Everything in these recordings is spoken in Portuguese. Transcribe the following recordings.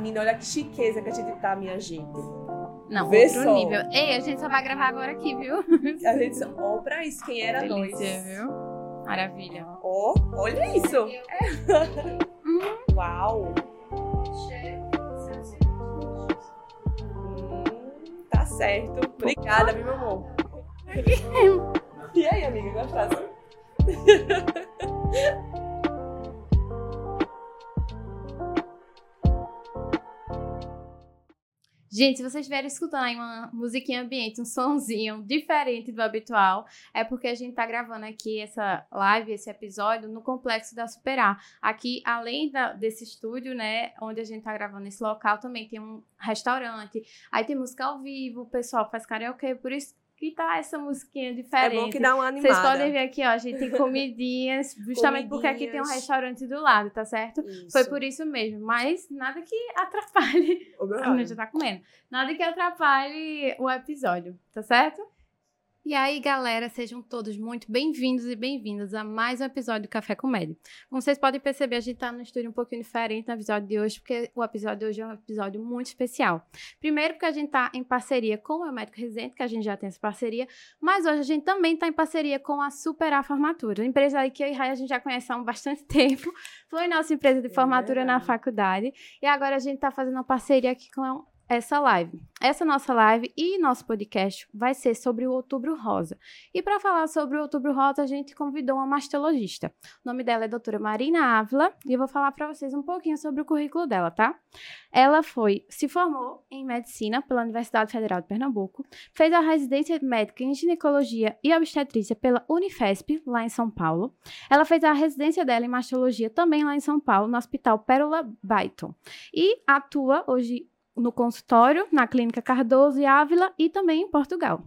Menina, olha que chiqueza que a gente tá, minha gente. Não, Vê outro só. nível. Ei, a gente só vai gravar agora aqui, viu? A gente só... Ó, pra isso, quem era nós? Delícia, viu? Maravilha. Ó, olha isso. Uau. Hum, tá certo. Obrigada, meu amor? E aí, amiga, gostasse? Gente, se vocês estiverem escutando aí uma musiquinha ambiente, um sonzinho diferente do habitual, é porque a gente tá gravando aqui essa live, esse episódio, no Complexo da Superar. Aqui, além da- desse estúdio, né, onde a gente tá gravando esse local, também tem um restaurante, aí tem música ao vivo, o pessoal faz karaokê, por isso que tá essa musiquinha É diferente. bom que dá uma animada. Vocês podem ver aqui, ó, a gente tem comidinhas, justamente porque aqui tem um Comidinhas. restaurante do lado, tá certo? Isso. Foi por isso mesmo, mas nada que atrapalhe a gente já tá comendo. Nada que atrapalhe o episódio, tá certo? E aí, galera, sejam todos muito bem-vindos e bem-vindas a mais um episódio do Café Comédia. Como vocês podem perceber, a gente tá num estúdio um pouquinho diferente no episódio de hoje, porque o episódio de hoje é um episódio muito especial. Primeiro, porque a gente tá em parceria com o Médico Residente, que a gente já tem essa parceria, mas hoje a gente também tá em parceria com a Superar Formatura, empresa aí que eu e Rai a gente já conhece há um bastante tempo. Foi nossa empresa de É formatura na verdade. faculdade. E agora a gente tá fazendo uma parceria aqui com essa live. Essa nossa live e nosso podcast vai ser sobre o Outubro Rosa. E para falar sobre o Outubro Rosa, a gente convidou uma mastologista. O nome dela é doutora Marina Ávila e eu vou falar para vocês um pouquinho sobre o currículo dela, tá? Ela foi, se formou em medicina pela Universidade Federal de Pernambuco, fez a residência médica em ginecologia e obstetrícia pela Unifesp, lá em São Paulo. Ela fez a residência dela em mastologia também lá em São Paulo, no Hospital Pérola Byton. E atua hoje no consultório, na Clínica Cardoso e Ávila e também em Portugal.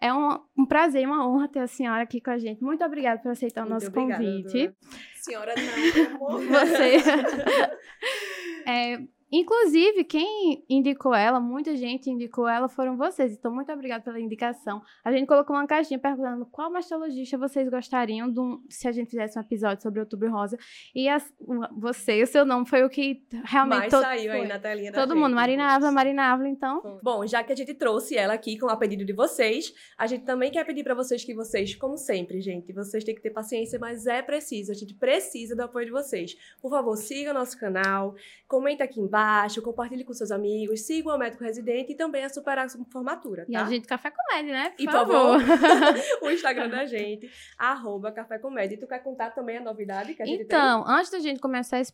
É um, um prazer e uma honra ter a senhora aqui com a gente. Muito obrigada por aceitar o Muito nosso obrigada, convite. doutora. Senhora, não, amor. Você. É, inclusive, quem indicou ela, muita gente indicou ela, foram vocês. Então, muito obrigada pela indicação. A gente colocou uma caixinha perguntando qual mastologista vocês gostariam um- se a gente fizesse um episódio sobre Outubro Rosa. E o- você, o seu nome foi o que realmente Mas saiu aí na telinha da todo gente. mundo. Marina Ávila, Marina Ávila, então. Bom, já que a gente trouxe ela aqui com a pedido de vocês, a gente também quer pedir pra vocês que vocês, como sempre, gente, vocês têm que ter paciência, mas é preciso, a gente precisa do apoio de vocês. Por favor, siga o nosso canal, comenta aqui embaixo, compartilhe com seus amigos, siga o médico residente e também a Superar Formatura, E tá? a gente Café Comédia, né? Por E, por favor. o Instagram da gente, arroba Café Comédia. E tu quer contar também a novidade que a gente Então, antes da gente começar esse,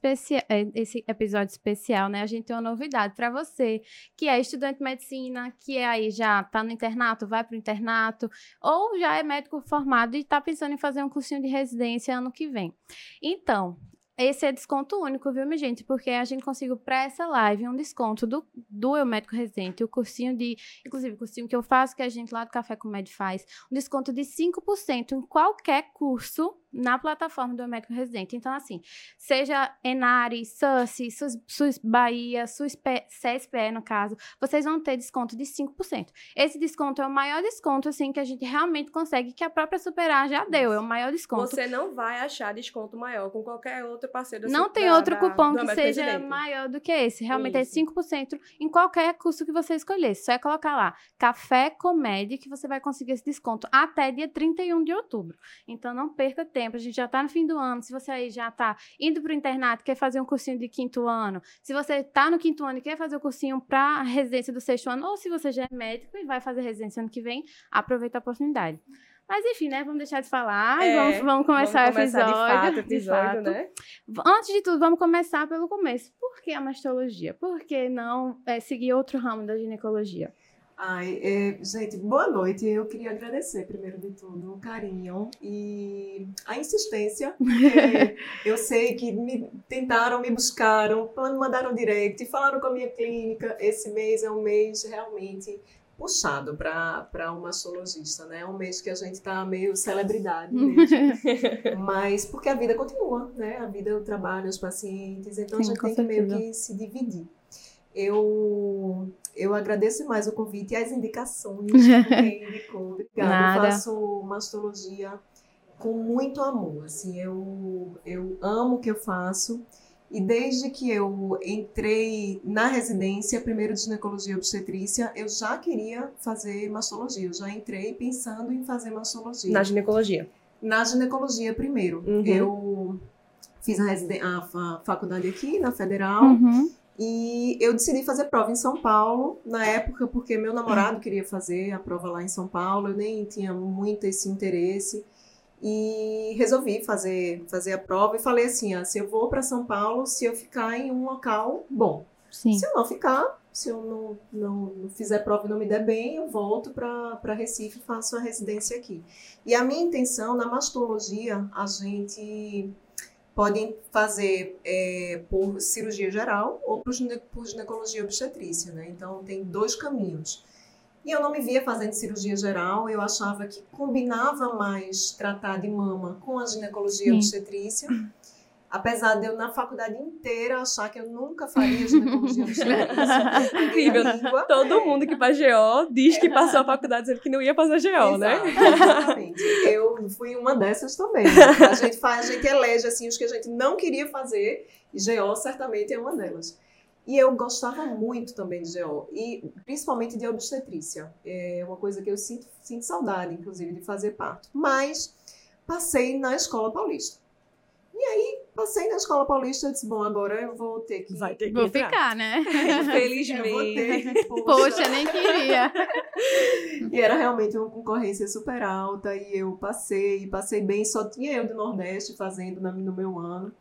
esse episódio especial, né, a gente tem uma novidade para você, que é estudante de medicina, que é aí já tá no internato, vai pro internato, ou já é médico formado e tá pensando em fazer um cursinho de residência ano que vem. Então, esse é desconto único, viu, minha gente? Porque a gente conseguiu para essa live um desconto do, do Eu Médico Residente, o cursinho de, inclusive o cursinho que eu faço, que a gente lá do Café com Med faz, um desconto de 5% em qualquer curso na plataforma do Médico Residente. Então, assim, seja Enari, SUSI, SUS, SUS Bahia, SUS CSPE, no caso, vocês vão ter desconto de 5%. Esse desconto é o maior desconto, assim, que a gente realmente consegue, que a própria Superar já deu, é o maior desconto. Você não vai achar desconto maior com qualquer outro parceiro Não tem outro da- cupom que seja Residente. maior do que esse. Realmente é Isso. 5% em qualquer curso que você escolher. Só é colocar lá Café Comédia que você vai conseguir esse desconto até dia 31 de outubro. Então não perca tempo. A gente já tá no fim do ano. Se você aí já tá indo pro internato, quer fazer um cursinho de quinto ano. Se você tá no quinto ano e quer fazer o cursinho pra residência do sexto ano, ou se você já é médico e vai fazer residência ano que vem, aproveita a oportunidade. Mas enfim, né? Vamos deixar de falar e É, vamos, vamos começar Vamos o episódio. de fato, de episódio, fato. né? Antes de tudo, vamos começar pelo começo. Por que a mastologia? Por que não é, seguir outro ramo da ginecologia? Ai, é, gente, boa noite. Eu queria agradecer, primeiro de tudo, o carinho e a insistência. porque eu sei que me tentaram, me buscaram, me mandaram direct, falaram com a minha clínica. Esse mês é um mês realmente puxado para um mastologista, né? É um mês que a gente tá meio celebridade mesmo. Mas porque a vida continua, né? A vida, o trabalho, os pacientes, então Sim, a gente tem que meio que se dividir. Eu, eu agradeço mais o convite e as indicações de quem indicou. Obrigada. Nada. Eu faço mastologia com muito amor. Assim, eu, eu amo o que eu faço E desde que eu entrei na residência, primeiro de ginecologia e obstetrícia, eu já queria fazer mastologia. Eu já entrei pensando em fazer mastologia. Na ginecologia. Na ginecologia primeiro. Uhum. Eu fiz a, residen- a fa- faculdade aqui na Federal Uhum. E eu decidi fazer prova em São Paulo na época porque meu namorado queria fazer a prova lá em São Paulo. Eu nem tinha muito esse interesse e resolvi fazer fazer a prova e falei assim, ah, se eu vou para São Paulo, se eu ficar em um local bom, Sim. se eu não ficar, se eu não, não, não fizer prova e não me der bem, eu volto para Recife e faço a residência aqui. E a minha intenção, na mastologia, a gente pode fazer é, por cirurgia geral ou por, gine- por ginecologia obstetrícia, né? Então, tem dois caminhos. E eu não me via fazendo cirurgia geral, eu achava que combinava mais tratar de mama com a ginecologia Sim. obstetrícia. Apesar de eu, na faculdade inteira, achar que eu nunca faria ginecologia. Incrível. Língua, Todo é. mundo que faz GO diz que passou a faculdade dizendo que não ia fazer GO, né? Exato, Exatamente. Eu fui uma dessas também. A gente faz, a gente elege assim os que a gente não queria fazer, e GO certamente é uma delas. E eu gostava muito também de GO, e principalmente de obstetrícia. É uma coisa que eu sinto, sinto saudade, inclusive, de fazer parto. Mas passei na escola paulista. E aí, passei na escola paulista e disse, bom, agora eu vou ter que... Vai ter que Vou entrar. ficar, né? Eu Infelizmente. ter, Poxa, nem queria. E era realmente uma concorrência super alta e eu passei, passei bem, só tinha eu do Nordeste fazendo na- no meu ano.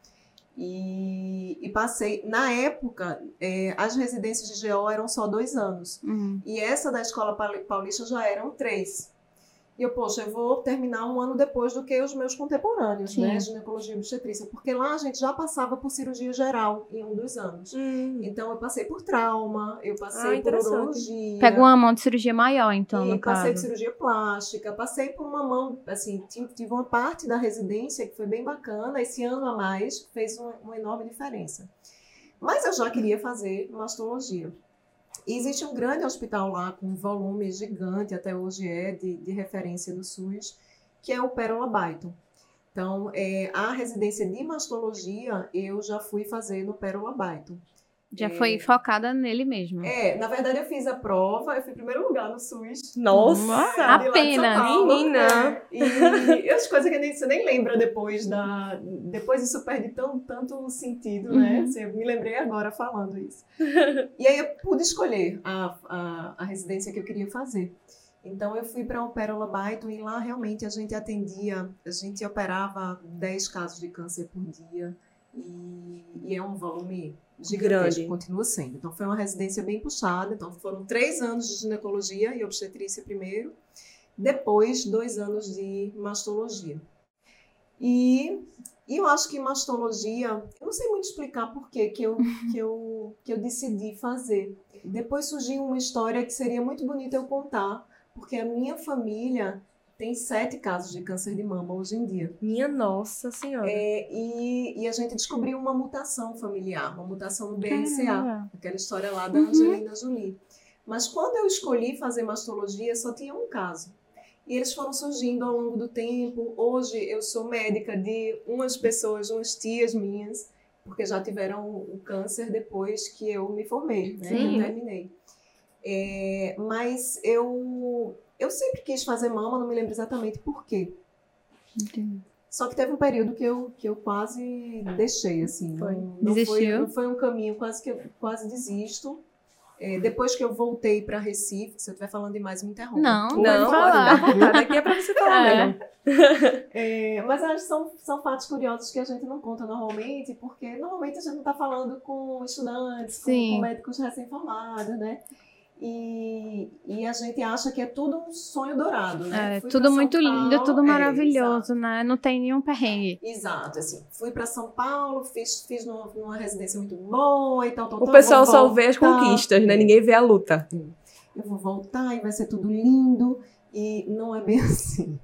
E, e passei, na época, é, as residências de GO eram só dois anos. Uhum. E essa da Escola Pauli- Paulista já eram três. E eu, poxa, eu vou terminar um ano depois do que os meus contemporâneos, Sim. né? Ginecologia e obstetrícia. Porque lá a gente já passava por cirurgia geral em um dos anos. Hum. Então eu passei por trauma, eu Ah, passei por interessante. urologia. Pega uma mão de cirurgia maior, então, E no passei por caso. cirurgia plástica, passei por uma mão, assim, tive, uma parte da residência que foi bem bacana, esse ano a mais, fez uma, uma enorme diferença. Mas eu já queria fazer mastologia. E existe um grande hospital lá, com um volume gigante, até hoje é, de, de referência do SUS, que é o Pérola Baito. Então, é, a residência de mastologia eu já fui fazer no Pérola Baito. Já foi focada nele mesmo. É, na verdade eu fiz a prova, eu fui em primeiro lugar no SUS. Nossa! Apenas. Paulo, Menina. é. E as coisas que nem, você nem lembra depois da. Depois isso perde tão, tanto sentido, né? Uhum. Assim, eu me lembrei agora falando isso. E aí eu pude escolher a, a, a residência que eu queria fazer. Então eu fui para o Pérola Baito e lá realmente a gente atendia, a gente operava 10 casos de câncer por dia. E, e é um volume gigantesco, Grande. continua sendo. Então foi uma residência bem puxada. Então foram três anos de ginecologia e obstetrícia primeiro, depois dois anos de mastologia. E, e eu acho que mastologia, eu não sei muito explicar por que que eu, que, eu, que eu decidi fazer. Depois surgiu uma história que seria muito bonita eu contar, porque a minha família tem sete casos de câncer de mama hoje em dia. Minha nossa senhora. É, e, e a gente descobriu uma mutação familiar, uma mutação no BRCA, Caramba. aquela história lá da Uhum. Angelina Jolie. Mas quando eu escolhi fazer mastologia, só tinha um caso. E eles foram surgindo ao longo do tempo. Hoje eu sou médica de umas pessoas, umas tias minhas, porque já tiveram o câncer depois que eu me formei, né? Que Sim. eu terminei. É, mas eu, eu sempre quis fazer mama, não me lembro exatamente por quê. Entendi. Só que teve um período que eu, que eu quase deixei, assim. Foi. Não, não, foi, não foi um caminho, quase que eu quase desisto. É, depois que eu voltei para Recife, se eu estiver falando demais, me interrompa. Não, Não, pode pode falar. dar vontade. Aqui é pra você falar É. mesmo. É, mas acho que são, são fatos curiosos que a gente não conta normalmente, porque normalmente a gente não está falando com estudantes, com, com médicos recém-formados, né? E, e a gente acha que é tudo um sonho dourado, né? É, Fui tudo muito lindo, Paulo, tudo é, maravilhoso, né? Não tem nenhum perrengue. Exato, assim, fui para São Paulo, fiz, fiz numa, numa residência muito boa e tal, tal, O tal, pessoal só vê as conquistas, né? Ninguém vê a luta. Eu vou voltar e vai ser tudo lindo, e não é bem assim.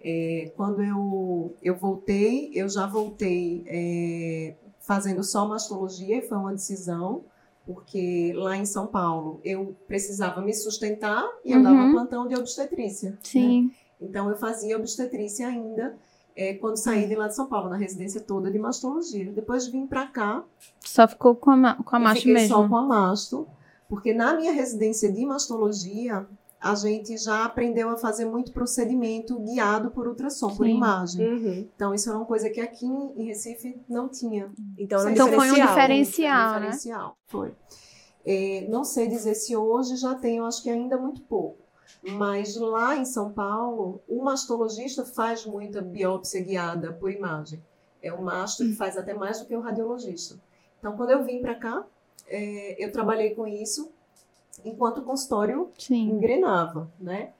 É, quando eu, eu voltei, eu já voltei é, fazendo só mastologia, e foi uma decisão, porque lá em São Paulo eu precisava me sustentar e eu dava Uhum. plantão de obstetrícia. né? Sim. Então eu fazia obstetrícia ainda. é, quando saí de lá de São Paulo, na residência toda de mastologia. Depois vim para cá. Só ficou com a, com a fiquei mesmo. só com a masto, porque na minha residência de mastologia, a gente já aprendeu a fazer muito procedimento guiado por ultrassom, por Sim. imagem. Uhum. Então, isso era uma coisa que aqui em Recife não tinha. Então, um Então foi um diferencial. diferencial, né? diferencial, foi. É, não sei dizer se hoje já tem, eu acho que ainda muito pouco. Mas lá em São Paulo, o mastologista faz muita biópsia guiada por imagem. É o mastro que faz até mais do que o radiologista. Então, quando eu vim para cá, é, eu trabalhei com isso enquanto o consultório Sim. engrenava, né?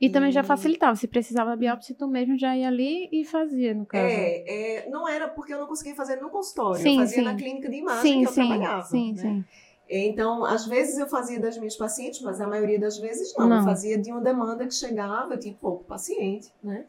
E também já facilitava. Se precisava da biópsia, tu mesmo já ia ali e fazia, no caso. É, é, não era porque eu não conseguia fazer no consultório, Sim, eu fazia sim. na clínica de imagem sim, que eu sim, trabalhava. sim, né? sim. Então, às vezes eu fazia das minhas pacientes, mas a maioria das vezes não. Não. Eu fazia de uma demanda que chegava, eu tinha pouco paciente, né?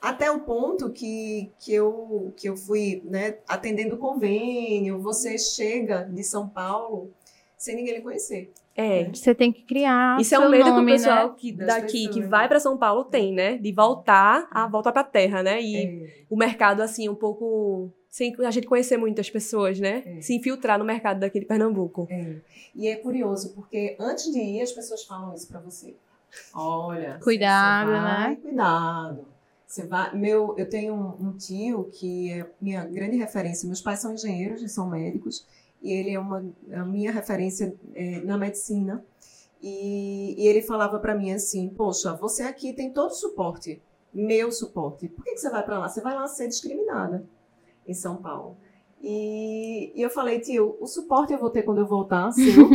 Até o ponto que, que, eu, que eu fui né, atendendo convênio, você chega de São Paulo sem ninguém lhe conhecer. É. Você tem que criar. Isso é um medo que o nome, pessoal né? que, daqui, pessoas, que né? vai para São Paulo, tem, né? De voltar a voltar pra terra, né? E É, o mercado, assim, um pouco. Sem a gente conhecer muitas pessoas, né? É. Se infiltrar no mercado daqui de Pernambuco. é. E é curioso, porque antes de ir, as pessoas falam isso pra você. Olha, Cuidado, você vai, né? Cuidado. Você vai, meu, eu tenho um, um tio que é minha grande referência. Meus pais são engenheiros e são médicos, e ele é uma a minha referência é, na medicina. E, e ele falava pra mim assim: Poxa, você aqui tem todo o suporte, meu suporte. Por que, que você vai pra lá? Você vai lá ser discriminada em São Paulo. E, e eu falei, tio, o suporte eu vou ter quando eu voltar, seu.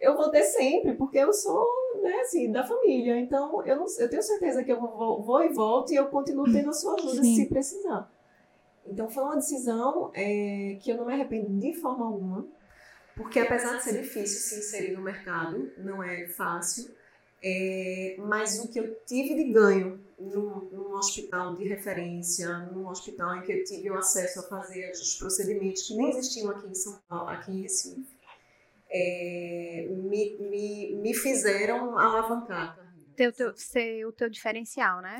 eu vou ter sempre, porque eu sou, né, assim, da família. Então, eu, não, eu tenho certeza que eu vou, vou e volto e eu continuo tendo a sua ajuda Sim. se precisar. Então, foi uma decisão é, que eu não me arrependo de forma alguma, porque apesar de ser difícil se inserir no mercado, não é fácil, é, mas o que eu tive de ganho num, num hospital de referência, num hospital em que eu tive o acesso a fazer os procedimentos que nem existiam aqui em São Paulo, aqui em Recife, é, me, me, me fizeram alavancar teu, ser o teu diferencial, né?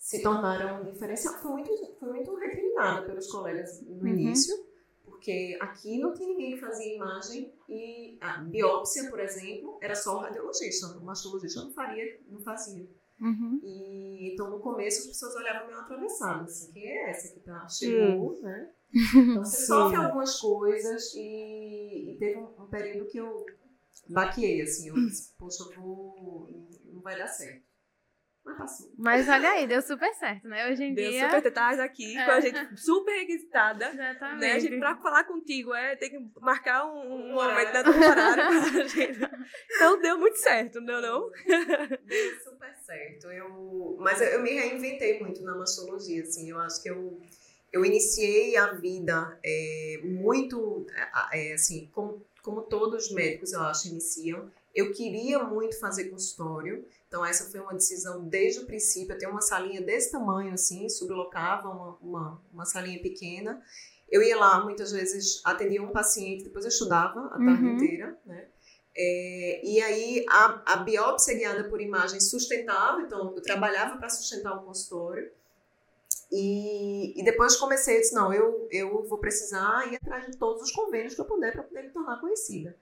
Se tornaram diferencial. Fui muito, fui muito recriminada pelos colegas no Uhum. início, porque aqui não tinha ninguém que fazia imagem e a biópsia, por exemplo, era só o radiologista, o mastologista não faria, não fazia. Uhum. E então no começo as pessoas olhavam meio atravessadas, assim, quem é essa que tá chegou, né? Então você Sim. sofre algumas coisas e, e teve um, um período que eu baqueei, assim, eu disse, poxa, eu vou. não vai dar certo. Mas passou. Mas olha aí, deu super certo, né? Hoje em Deu dia. super detalhes aqui, É. com a gente super requisitada. Exatamente. Né? A gente, pra falar contigo, é ter que marcar um, um Um horário. um horário gente. Então deu muito certo, não deu não? Deu super certo. Eu, mas eu, eu me reinventei muito na mastologia, assim. Eu acho que eu, eu iniciei a vida é, muito, é, assim, como, como todos os médicos, eu acho, iniciam. Eu queria muito fazer consultório. Então, essa foi uma decisão desde o princípio. Eu tenho uma salinha desse tamanho, assim, sublocava uma, uma, uma salinha pequena. Eu ia lá, muitas vezes, atendia um paciente, depois eu estudava a tarde Uhum. inteira, né? É, e aí a, a biópsia guiada por imagem sustentava, então eu trabalhava para sustentar o consultório. E, e depois comecei, eu disse, não, eu, eu vou precisar ir atrás de todos os convênios que eu puder para poder me tornar conhecida.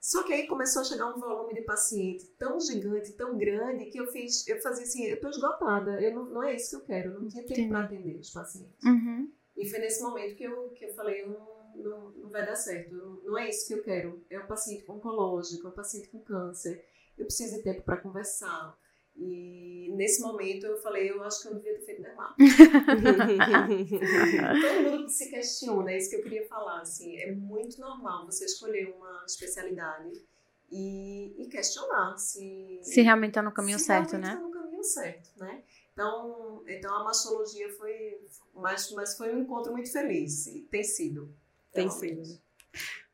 Só que aí começou a chegar um volume de paciente tão gigante, tão grande, que eu fiz, eu fazia assim, eu tô esgotada, eu não, não é isso que eu quero, eu não tinha tempo para atender os pacientes. Uhum. E foi nesse momento que eu, que eu falei, não, não, não vai dar certo, não, não é isso que eu quero. É um paciente oncológico, é um paciente com câncer, eu preciso de tempo para conversar. E nesse momento eu falei, eu acho que eu devia ter feito dermato. Todo mundo se questiona, é isso que eu queria falar. Assim, é muito normal você escolher uma especialidade e, e questionar se, Se realmente tá no caminho se certo, né? tá no caminho certo, né? Então, então a mastologia foi, mas, mas foi um encontro muito feliz tem sido. Tem sido.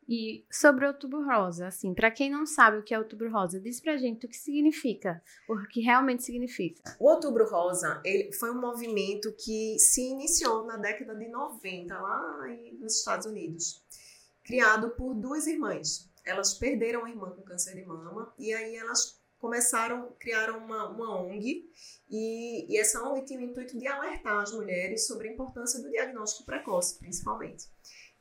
E sobre o outubro rosa, assim, pra quem não sabe o que é outubro rosa, diz pra gente o que significa, o que realmente significa. O Outubro Rosa ele foi um movimento que se iniciou na década de 90, lá nos Estados Unidos, criado por duas irmãs. Elas perderam a irmã com câncer de mama e aí elas começaram, criaram uma, uma ONG e, e, essa ONG tinha o intuito de alertar as mulheres sobre a importância do diagnóstico precoce, principalmente.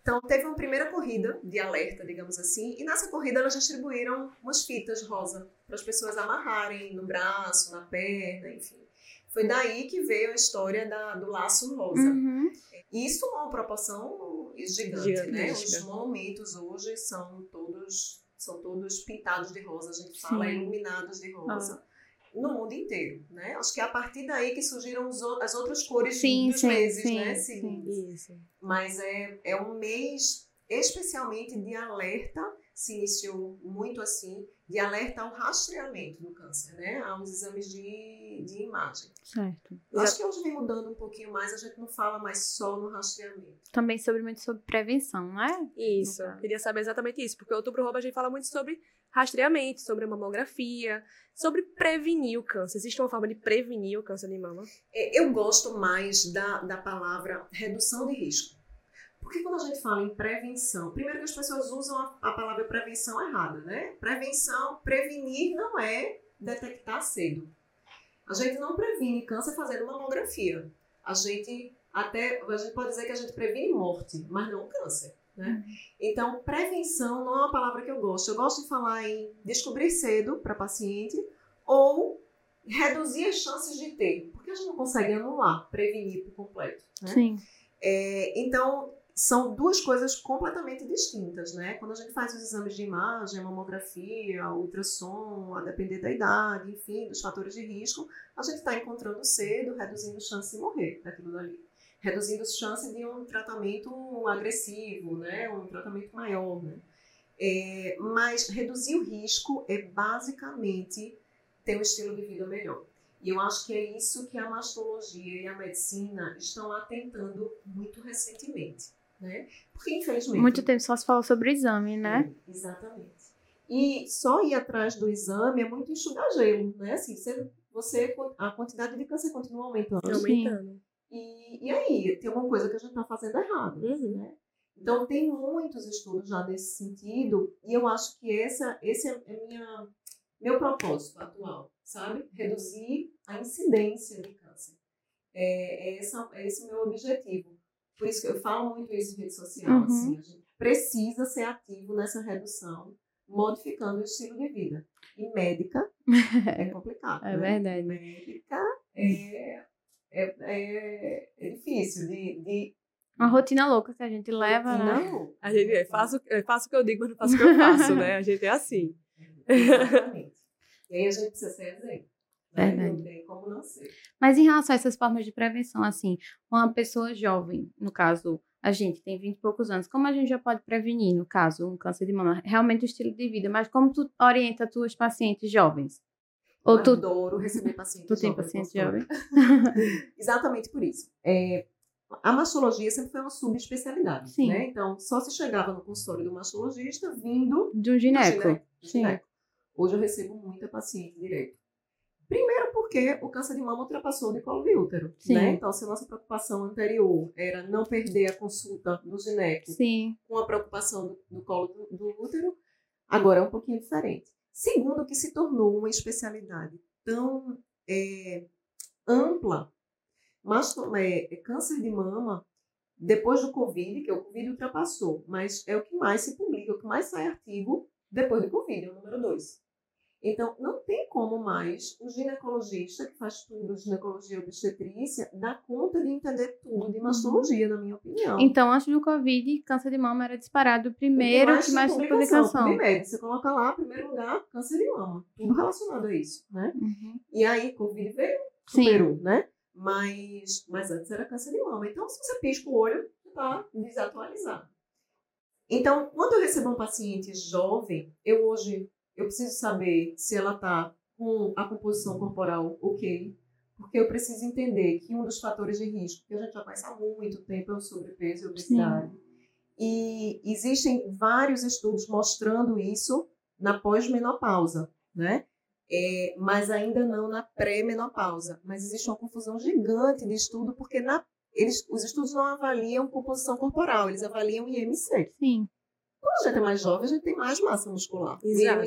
Então, teve uma primeira corrida de alerta, digamos assim, e nessa corrida elas distribuíram umas fitas rosa para as pessoas amarrarem no braço, na perna, enfim. Foi daí que veio a história da, do laço rosa. Uhum. Isso é uma proporção gigante, né? Os monumentos hoje são todos são todos pintados de rosa, a gente fala Sim. iluminados de rosa. Ah no mundo inteiro, né? Acho que é a partir daí que surgiram as outras cores sim, dos sim, meses, sim, né? Sim, Isso. Mas é, é um mês especialmente de alerta, se iniciou muito assim, de alerta ao rastreamento do câncer, né? Aos exames de, de imagem. Certo. Eu acho que hoje vem mudando um pouquinho mais, a gente não fala mais só no rastreamento. Também sobre muito sobre prevenção, não é? Isso. Queria saber exatamente isso, porque o Outubro Rouba a gente fala muito sobre rastreamento, sobre a mamografia, sobre prevenir o câncer. Existe uma forma de prevenir o câncer de mama? É, eu gosto mais da, da palavra redução de risco. Porque quando a gente fala em prevenção, primeiro que as pessoas usam a, a palavra prevenção errada, né? Prevenção, prevenir não é detectar cedo. A gente não previne câncer fazendo mamografia. A gente até a gente pode dizer que a gente previne morte, mas não câncer. Né? Então, prevenção não é uma palavra que eu gosto. Eu gosto de falar em descobrir cedo para paciente ou reduzir as chances de ter, porque a gente não consegue anular, prevenir por completo. Né? Sim. É, então, são duas coisas completamente distintas, né? Quando a gente faz os exames de imagem, mamografia, ultrassom, a depender da idade, enfim, dos fatores de risco, a gente está encontrando cedo, reduzindo chances de morrer daquilo dali reduzindo as chances de um tratamento agressivo, né? um tratamento maior. Né? É, mas reduzir o risco é basicamente ter um estilo de vida melhor. E eu acho que é isso que a mastologia e a medicina estão atentando muito recentemente. Né? Porque, infelizmente. Muito tempo só se fala sobre o exame, né? É, exatamente. E só ir atrás do exame é muito enxugar gelo, né? Assim, você, você, a quantidade de câncer continua aumentando. Aumentando. E, e aí, tem alguma coisa que a gente está fazendo errado, uhum. né? Então, tem muitos estudos já nesse sentido, e eu acho que essa, esse é minha, meu propósito atual, sabe? Reduzir a incidência de câncer. É, é, essa, é esse o meu objetivo. Por isso que eu falo muito isso em rede social, uhum. assim, a gente precisa ser ativo nessa redução, modificando o estilo de vida. E médica é complicado. É né? verdade. Médica é é, é, é difícil de, de, Uma rotina louca que a gente leva, né? Não. A gente é, faço, eu faço o que eu digo, mas não faço o que eu faço, né? A gente é assim. Exatamente. e aí a gente precisa ser exemplo. Né? Verdade. Não tem como não ser. Mas em relação a essas formas de prevenção, assim, uma pessoa jovem, no caso, a gente tem 20 e poucos anos, como a gente já pode prevenir, no caso, um câncer de mama? Realmente o estilo de vida, mas como tu orienta tuas pacientes jovens? Ou tu... adoro receber pacientes Tu tem paciente jovem? Exatamente por isso. É, a mastologia sempre foi uma subespecialidade, Sim. né? Então, só se chegava no consultório do mastologista vindo de um gineco. Do gineco. Hoje eu recebo muita paciente direto. Primeiro porque o câncer de mama ultrapassou de colo de útero, Sim. né? Então, se a nossa preocupação anterior era não perder a consulta do gineco Sim. com a preocupação do, do colo do, do útero, agora é um pouquinho diferente. Segundo, que se tornou uma especialidade tão é, ampla, mas é, é, câncer de mama, depois do Covid, que o Covid ultrapassou, mas é o que mais se publica, o que mais sai artigo depois do Covid, é o número 2. Então, não tem como mais o ginecologista, que faz tudo, ginecologia obstetrícia, dar conta de entender tudo de mastologia, na minha opinião. Então, antes do Covid, câncer de mama era disparado primeiro mais que mais publicação. publicação. Primeiro, você coloca lá, primeiro lugar, câncer de mama. Tudo relacionado a isso, né? Uhum. E aí, Covid veio, superou, Sim. né? Mas, mas antes era câncer de mama. Então, se você pisca o olho, está desatualizado. Então, quando eu recebo um paciente jovem, eu hoje eu preciso saber se ela está com a composição corporal ok, porque eu preciso entender que um dos fatores de risco, que a gente já conhece há muito tempo, é o sobrepeso e obesidade. Sim. E existem vários estudos mostrando isso na pós-menopausa, né? É, mas ainda não na pré-menopausa. Mas existe uma confusão gigante de estudo, porque na, eles, os estudos não avaliam composição corporal, eles avaliam IMC. Sim. Quando a gente é mais jovem, a gente tem mais massa muscular. Exato.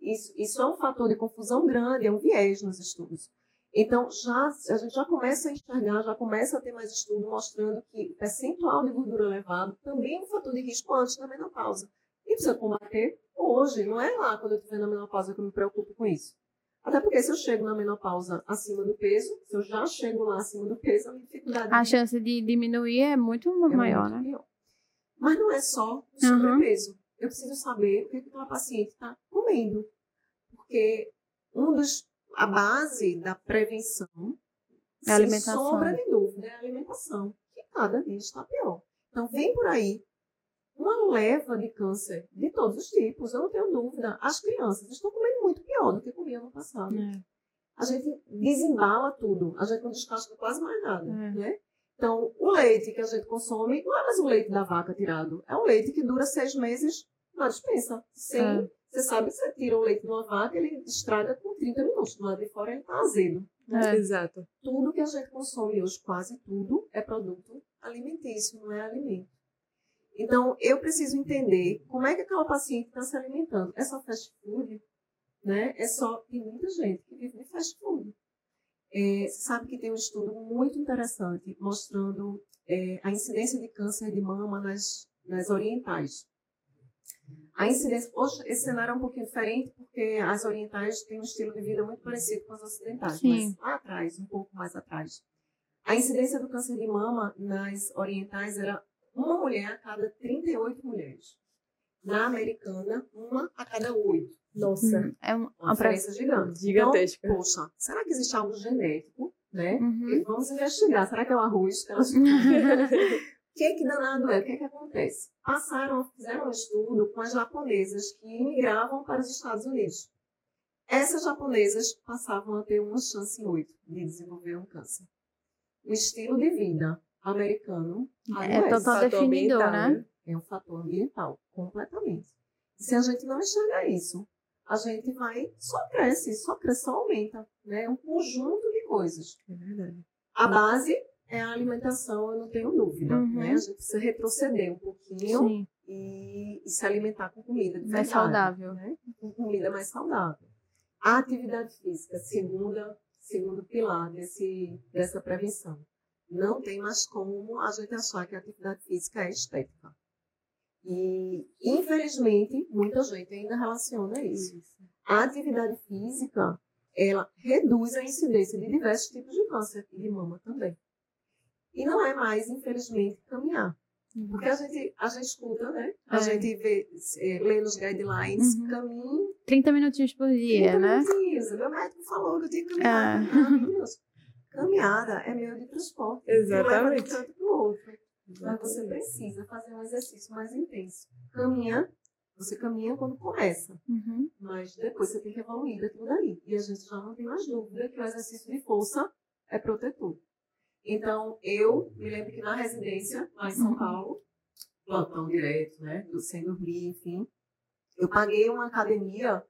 Isso, isso é um fator de confusão grande, é um viés nos estudos. Então, já, a gente já começa a enxergar, já começa a ter mais estudo mostrando que o percentual de gordura elevado também é um fator de risco antes da menopausa. E precisa combater hoje, não é lá quando eu estiver na menopausa que eu me preocupo com isso. Até porque se eu chego na menopausa acima do peso, se eu já chego lá acima do peso, a minha dificuldade... A chance de diminuir é muito é maior, muito né? pior. Mas não é só o sobrepeso. Eu preciso saber o que, que aquela paciente está comendo. Porque um dos, a base da prevenção, É a sem alimentação. sombra de dúvida, é a alimentação. Que cada dia está pior. Então vem por aí uma leva de câncer de todos os tipos, eu não tenho dúvida. As crianças estão comendo muito pior do que comiam no passado. É. A gente desembala tudo, a gente não descasca quase mais nada, É. né? Então, o leite que a gente consome não é mais o leite da vaca tirado, é um leite que dura seis meses na dispensa. Sem, É. Você sabe que você tira o leite de uma vaca, ele estraga com 30 minutos, do lado de fora ele está azedo. É. Exato. Tudo que a gente consome hoje, quase tudo, é produto alimentício, não é alimento. Então, eu preciso entender como é que aquela paciente está se alimentando. É só fast food? Né? É só. Tem muita gente que vive de fast food. É, sabe que tem um estudo muito interessante mostrando é, a incidência de câncer de mama nas, nas orientais. A incidência, hoje esse cenário é um pouquinho diferente, porque as orientais têm um estilo de vida muito parecido com as ocidentais, Sim. mas lá atrás, um pouco mais atrás. A incidência do câncer de mama nas orientais era uma mulher a cada 38 mulheres. Na americana, uma a cada oito. Nossa. É um- Uma diferença gigante. Gigantesca. Então, poxa, será que existe algo genético, né? Uhum. Vamos investigar. Será que é o arroz? O que que danado é? O que que acontece? Passaram, fizeram um estudo com as japonesas que imigravam para os Estados Unidos. Essas japonesas passavam a ter uma chance em oito de desenvolver um câncer. O estilo de vida americano É total Fator definidor, ambiental, né? É um fator ambiental, completamente. Se a gente não enxergar isso, a gente vai, só cresce, só cresce, só aumenta. né? É um conjunto de coisas. É verdade. A base é a alimentação, eu não tenho dúvida. Uhum. Né? A gente precisa retroceder um pouquinho e, e se alimentar com comida mais verdade, saudável. Né? Com comida mais saudável. A atividade física, segunda, segundo pilar desse, dessa prevenção. Não tem mais como a gente achar que a atividade física é estética. E, infelizmente, muita gente ainda relaciona isso. A atividade física, ela reduz a incidência de diversos tipos de câncer e de mama também. E não é mais, infelizmente, caminhar. Porque a gente, a gente escuta, né? A É. gente vê, é, lê nos guidelines, Uhum. caminho 30 minutinhos por dia, 30 né? minutinhos. Meu médico falou que eu tinha que caminhar. É. Caminhada é meio de transporte. de um Exatamente. canto para o outro. Mas você precisa fazer um exercício mais intenso. Caminha, você caminha quando começa. Uhum. Mas depois você tem que evoluir daquilo dali. E a gente já não tem mais dúvida que o exercício de força é protetor. Então, eu me lembro que na residência, lá em São Paulo, plantão direto, né? do- Sem dormir, enfim. Eu paguei uma academia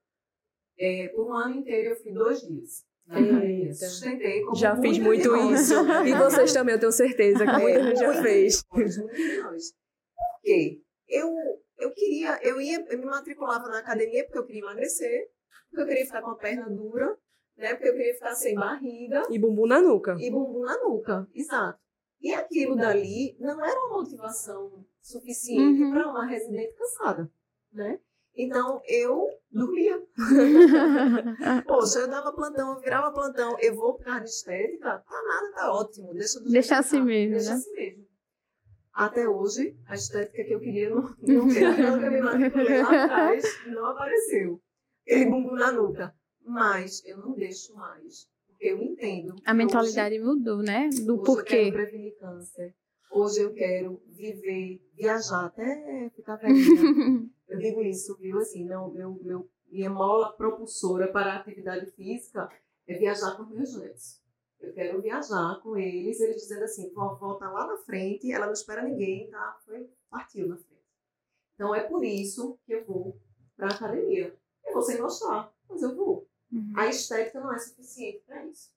é, por um ano inteiro, eu fui dois dias. Eita. Sustentei como Já fiz muito isso. E vocês também, eu tenho certeza que muita gente já fez. quê? Eu, eu queria, eu ia, eu me matriculava na academia porque eu queria emagrecer, porque eu queria ficar com a perna dura, né? Porque eu queria ficar sem barriga E bumbum na nuca. e bumbum na nuca. Exato. E aquilo dali não era uma motivação suficiente Uhum. para uma residente cansada, né? Então eu dormia. Poxa, eu dava plantão, eu virava plantão, eu vou causa de estética, tá nada, tá ótimo. Deixa, do Deixa assim tá. mesmo, Deixa né? assim mesmo. Até hoje, a estética que eu queria não, não eu me matriculei lá atrás não apareceu. Aquele bumbum na nuca. Mas eu não deixo mais. Porque eu entendo. A mentalidade mudou, né? Hoje, Do hoje eu porquê. quero prevenir câncer. Hoje eu quero viver, viajar até ficar velhinha. Eu digo isso, viu? Assim, não, meu, meu, minha mola propulsora para a atividade física é viajar com meus netos. Eu quero viajar com eles, eles dizendo assim, vovó tá lá na frente, ela não espera ninguém, tá? Foi, partiu na frente. Então é por isso que eu vou para a academia. Eu vou sem gostar, mas eu vou. Uhum. A estética não é suficiente para isso.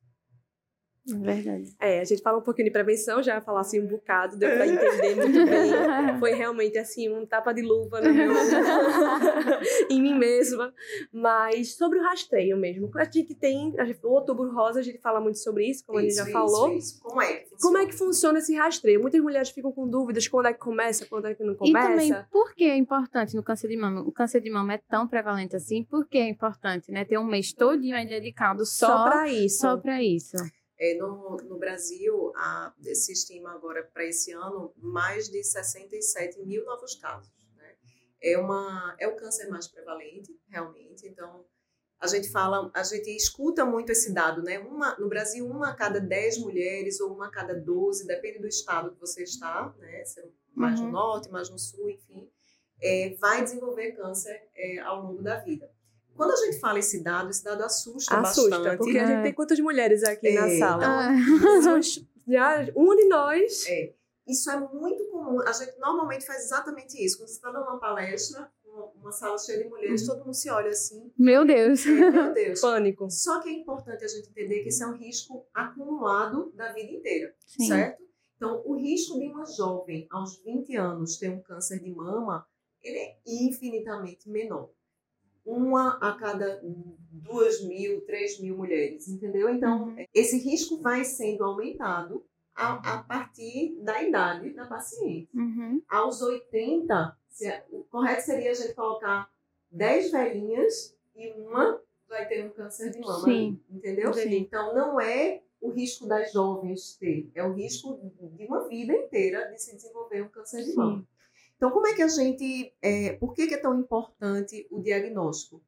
Verdade. É, a gente fala um pouquinho de prevenção, já falar assim um bocado, deu pra entender muito bem. Foi realmente assim, um tapa de luva no meu... em mim mesma. Mas sobre o rastreio mesmo. A gente tem, a gente, o Outubro Rosa, a gente fala muito sobre isso, como isso, a gente já isso, falou. Isso. Como é que funciona? Como é que funciona esse rastreio? Muitas mulheres ficam com dúvidas quando é que começa, quando é que não começa. E também, por que é importante no câncer de mama? O câncer de mama é tão prevalente assim, por que é importante, né? Ter um mês todinho aí dedicado só, só para isso. Só para isso. É, no, no, Brasil, a, se estima agora para esse ano mais de 67 mil novos casos. Né? É, uma, é o câncer mais prevalente, realmente. Então, a gente fala, a gente escuta muito esse dado, né? Uma, no Brasil, uma a cada 10 mulheres ou uma a cada 12, depende do estado que você está, né? Se é mais uhum. no norte, mais no sul, enfim, é, vai desenvolver câncer é, ao longo da vida. Quando a gente fala esse dado, esse dado assusta, assusta bastante. Porque a gente É. tem quantas mulheres aqui É, na sala? Ah. Já uma de nós. É, isso é muito comum. A gente normalmente faz exatamente isso. Quando você está dando uma palestra, uma, sala cheia de mulheres, todo mundo se olha assim. Meu Deus. é, Meu Deus. Pânico. Só que é importante a gente entender que esse é um risco acumulado da vida inteira, Sim. certo? Então, o risco de uma jovem aos 20 anos ter um câncer de mama, ele é infinitamente menor. Uma a cada duas mil, três mil mulheres, entendeu? Então, Uhum. esse risco vai sendo aumentado a, a partir da idade da paciente. Uhum. Aos 80, se- o correto seria a gente colocar 10 velhinhas e uma vai ter um câncer de mama. Sim. Entendeu? Entendi. Então, não é o risco das jovens ter, é o risco de uma vida inteira de se desenvolver um câncer de Sim. mama. Então, como é que a gente. É, por que, que é tão importante o diagnóstico?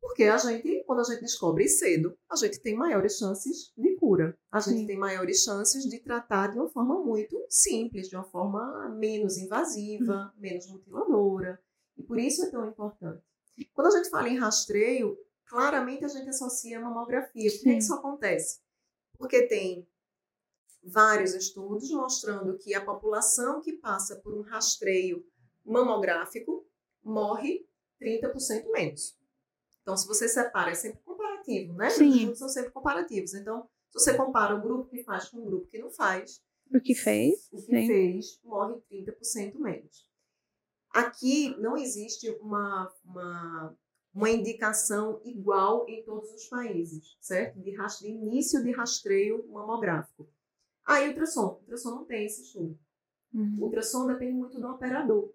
Porque a gente, quando a gente descobre cedo, a gente tem maiores chances de cura. A gente Sim. tem maiores chances de tratar de uma forma muito simples, de uma forma menos invasiva, menos mutiladora. E por isso é tão importante. Quando a gente fala em rastreio, claramente a gente associa a mamografia. Por que Sim. isso acontece? Porque tem vários estudos mostrando que a população que passa por um rastreio mamográfico morre 30% menos. Então, se você separa, é sempre comparativo, né? Sim. Os estudos são sempre comparativos. Então, se você compara o grupo que faz com o grupo que não faz, O que fez? o que Sim. fez morre 30% menos. Aqui não existe uma, uma, uma indicação igual em todos os países, certo? De, de início de rastreio mamográfico. Aí, ultrassom. Ultrassom não tem esse estudo. Uhum. Ultrassom depende muito do operador,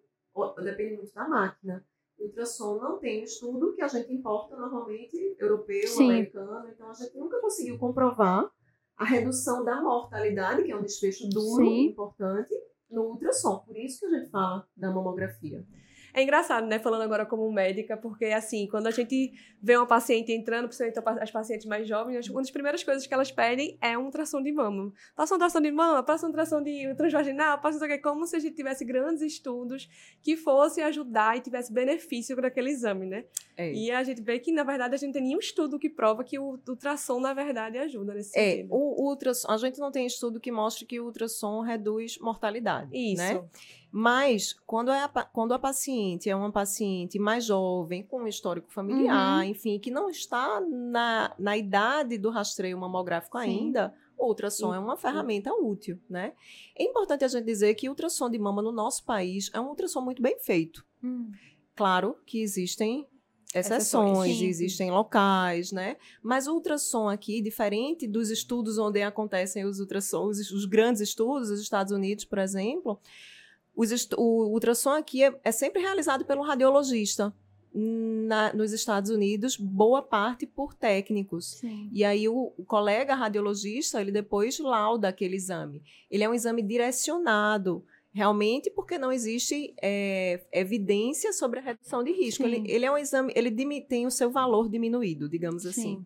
depende muito da máquina. Ultrassom não tem estudo que a gente importa normalmente, europeu, Sim. americano, então a gente nunca conseguiu comprovar a redução da mortalidade, que é um desfecho duro, Sim. importante, no ultrassom. Por isso que a gente fala da mamografia. É engraçado, né? Falando agora como médica, porque assim, quando a gente vê uma paciente entrando, principalmente as pacientes mais jovens, uma das primeiras coisas que elas pedem é um ultrassom de mama. Passa um ultrassom de mama, passa um ultrassom de transvaginal, passa não sei o como se a gente tivesse grandes estudos que fossem ajudar e tivesse benefício para aquele exame, né? E a gente vê que, na verdade, a gente não tem nenhum estudo que prova que o ultrassom, na verdade, ajuda nesse É, sentido. o ultrassom, a gente não tem estudo que mostre que o ultrassom reduz mortalidade. Isso. Né? Mas quando, é a, quando a paciente é uma paciente mais jovem, com um histórico familiar, enfim, que não está na, na idade do rastreio mamográfico Sim. ainda, o ultrassom é uma ferramenta útil, né? É importante a gente dizer que o ultrassom de mama no nosso país é um ultrassom muito bem feito. Hum. Claro que existem Exceções, sim. existem locais, né? Mas o ultrassom aqui, diferente dos estudos onde acontecem os ultrassons, os, grandes estudos, os Estados Unidos, por exemplo, o ultrassom aqui é, é sempre realizado pelo radiologista. Na- nos Estados Unidos, boa parte por técnicos. Sim. E aí o, o colega radiologista, ele depois lauda aquele exame. Ele é um exame direcionado, realmente porque não existe é, evidência sobre a redução de risco. Ele, ele é um exame, ele tem o seu valor diminuído, digamos assim. Sim.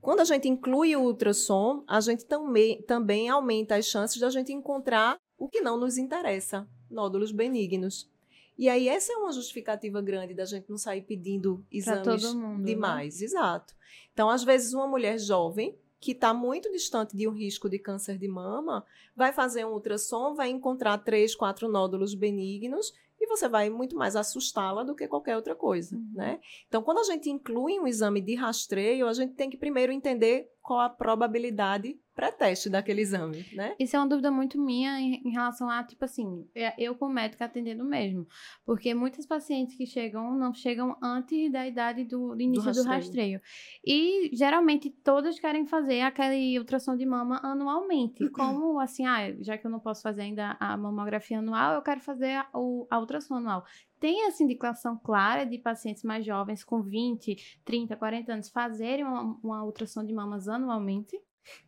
Quando a gente inclui o ultrassom, a gente também, também aumenta as chances de a gente encontrar o que não nos interessa, nódulos benignos. E aí essa é uma justificativa grande da gente não sair pedindo exames mundo. né? demais, exato. Então, às vezes, uma mulher jovem que está muito distante de um risco de câncer de mama vai fazer um ultrassom, vai encontrar três, quatro nódulos benignos e você vai muito mais assustá-la do que qualquer outra coisa, Uhum. né? Então, quando a gente inclui um exame de rastreio, a gente tem que primeiro entender qual a probabilidade pré-teste daquele exame, né? Isso é uma dúvida muito minha em, relação a, tipo assim, é, eu como médica atendendo mesmo. Porque muitas pacientes que chegam não chegam antes da idade do, do início do rastreio. rastreio. E geralmente todas querem fazer aquele ultrassom de mama anualmente. Como assim, ah, já que eu não posso fazer ainda a mamografia anual, eu quero fazer a, o, a ultrassom anual. Tem essa indicação clara de pacientes mais jovens, com 20, 30, 40 anos, fazerem uma, uma ultrassom de mamas anualmente?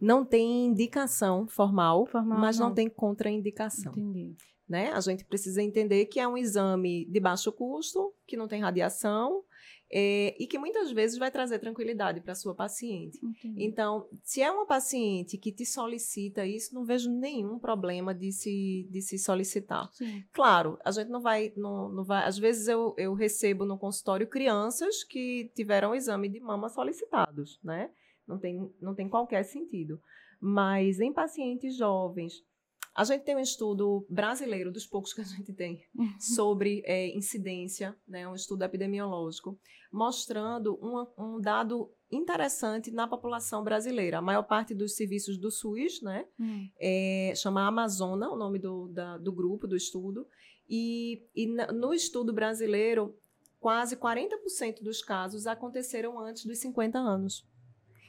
Não tem indicação formal, Formal, mas não, não. tem contraindicação. Entendi. Né? A gente precisa entender que é um exame de baixo custo, que não tem radiação é, e que muitas vezes vai trazer tranquilidade para a sua paciente. Entendi. Então, se é uma paciente que te solicita isso, não vejo nenhum problema de se, de se solicitar. Sim. Claro, a gente não vai, não, não vai. Às vezes eu, eu recebo no consultório crianças que tiveram exame de mama solicitados, né? Não tem, não tem qualquer sentido. Mas em pacientes jovens, a gente tem um estudo brasileiro, dos poucos que a gente tem, sobre é, incidência, né, um estudo epidemiológico, mostrando uma- um dado interessante na população brasileira. A maior parte dos serviços do SUS, né, Hum. é, chama Amazona, o nome do, da- do grupo, do estudo, e, e na- no estudo brasileiro, quase 40% dos casos aconteceram antes dos 50 anos.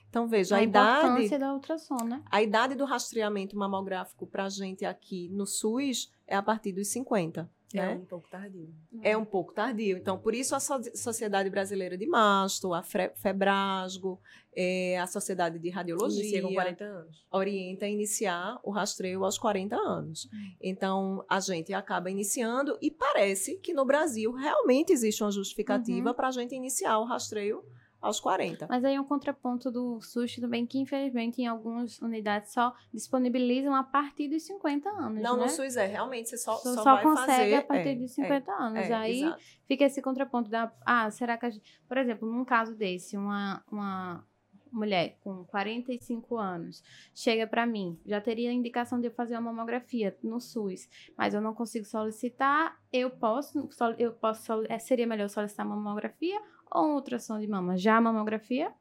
Então, veja, a, a idade, importância da ultrassom, né? a idade do rastreamento mamográfico para a gente aqui no SUS é a partir dos 50. É né? um pouco tardio. É um pouco tardio. Então, por isso a So- Sociedade Brasileira de Masto, a Fre- Febrasgo, é, a Sociedade de Radiologia, Inicia com 40 anos. orienta a iniciar o rastreio aos 40 anos. Então, a gente acaba iniciando e parece que no Brasil realmente existe uma justificativa Uhum. para a gente iniciar o rastreio aos 40. Mas aí um contraponto do SUS também, que infelizmente em algumas unidades só disponibilizam a partir dos 50 anos, Não, né? no SUS é, realmente você só, Só, só, só consegue fazer... a partir é, de 50 anos. é, aí exato. fica esse contraponto da, ah, será que a gente, por exemplo, num caso desse, uma, uma mulher com 45 anos chega para mim, já teria a indicação de eu fazer uma mamografia no SUS, mas eu não consigo solicitar, eu posso, eu posso, eh, seria melhor solicitar uma mamografia ou um ultrassom de mama? Já a mamografia?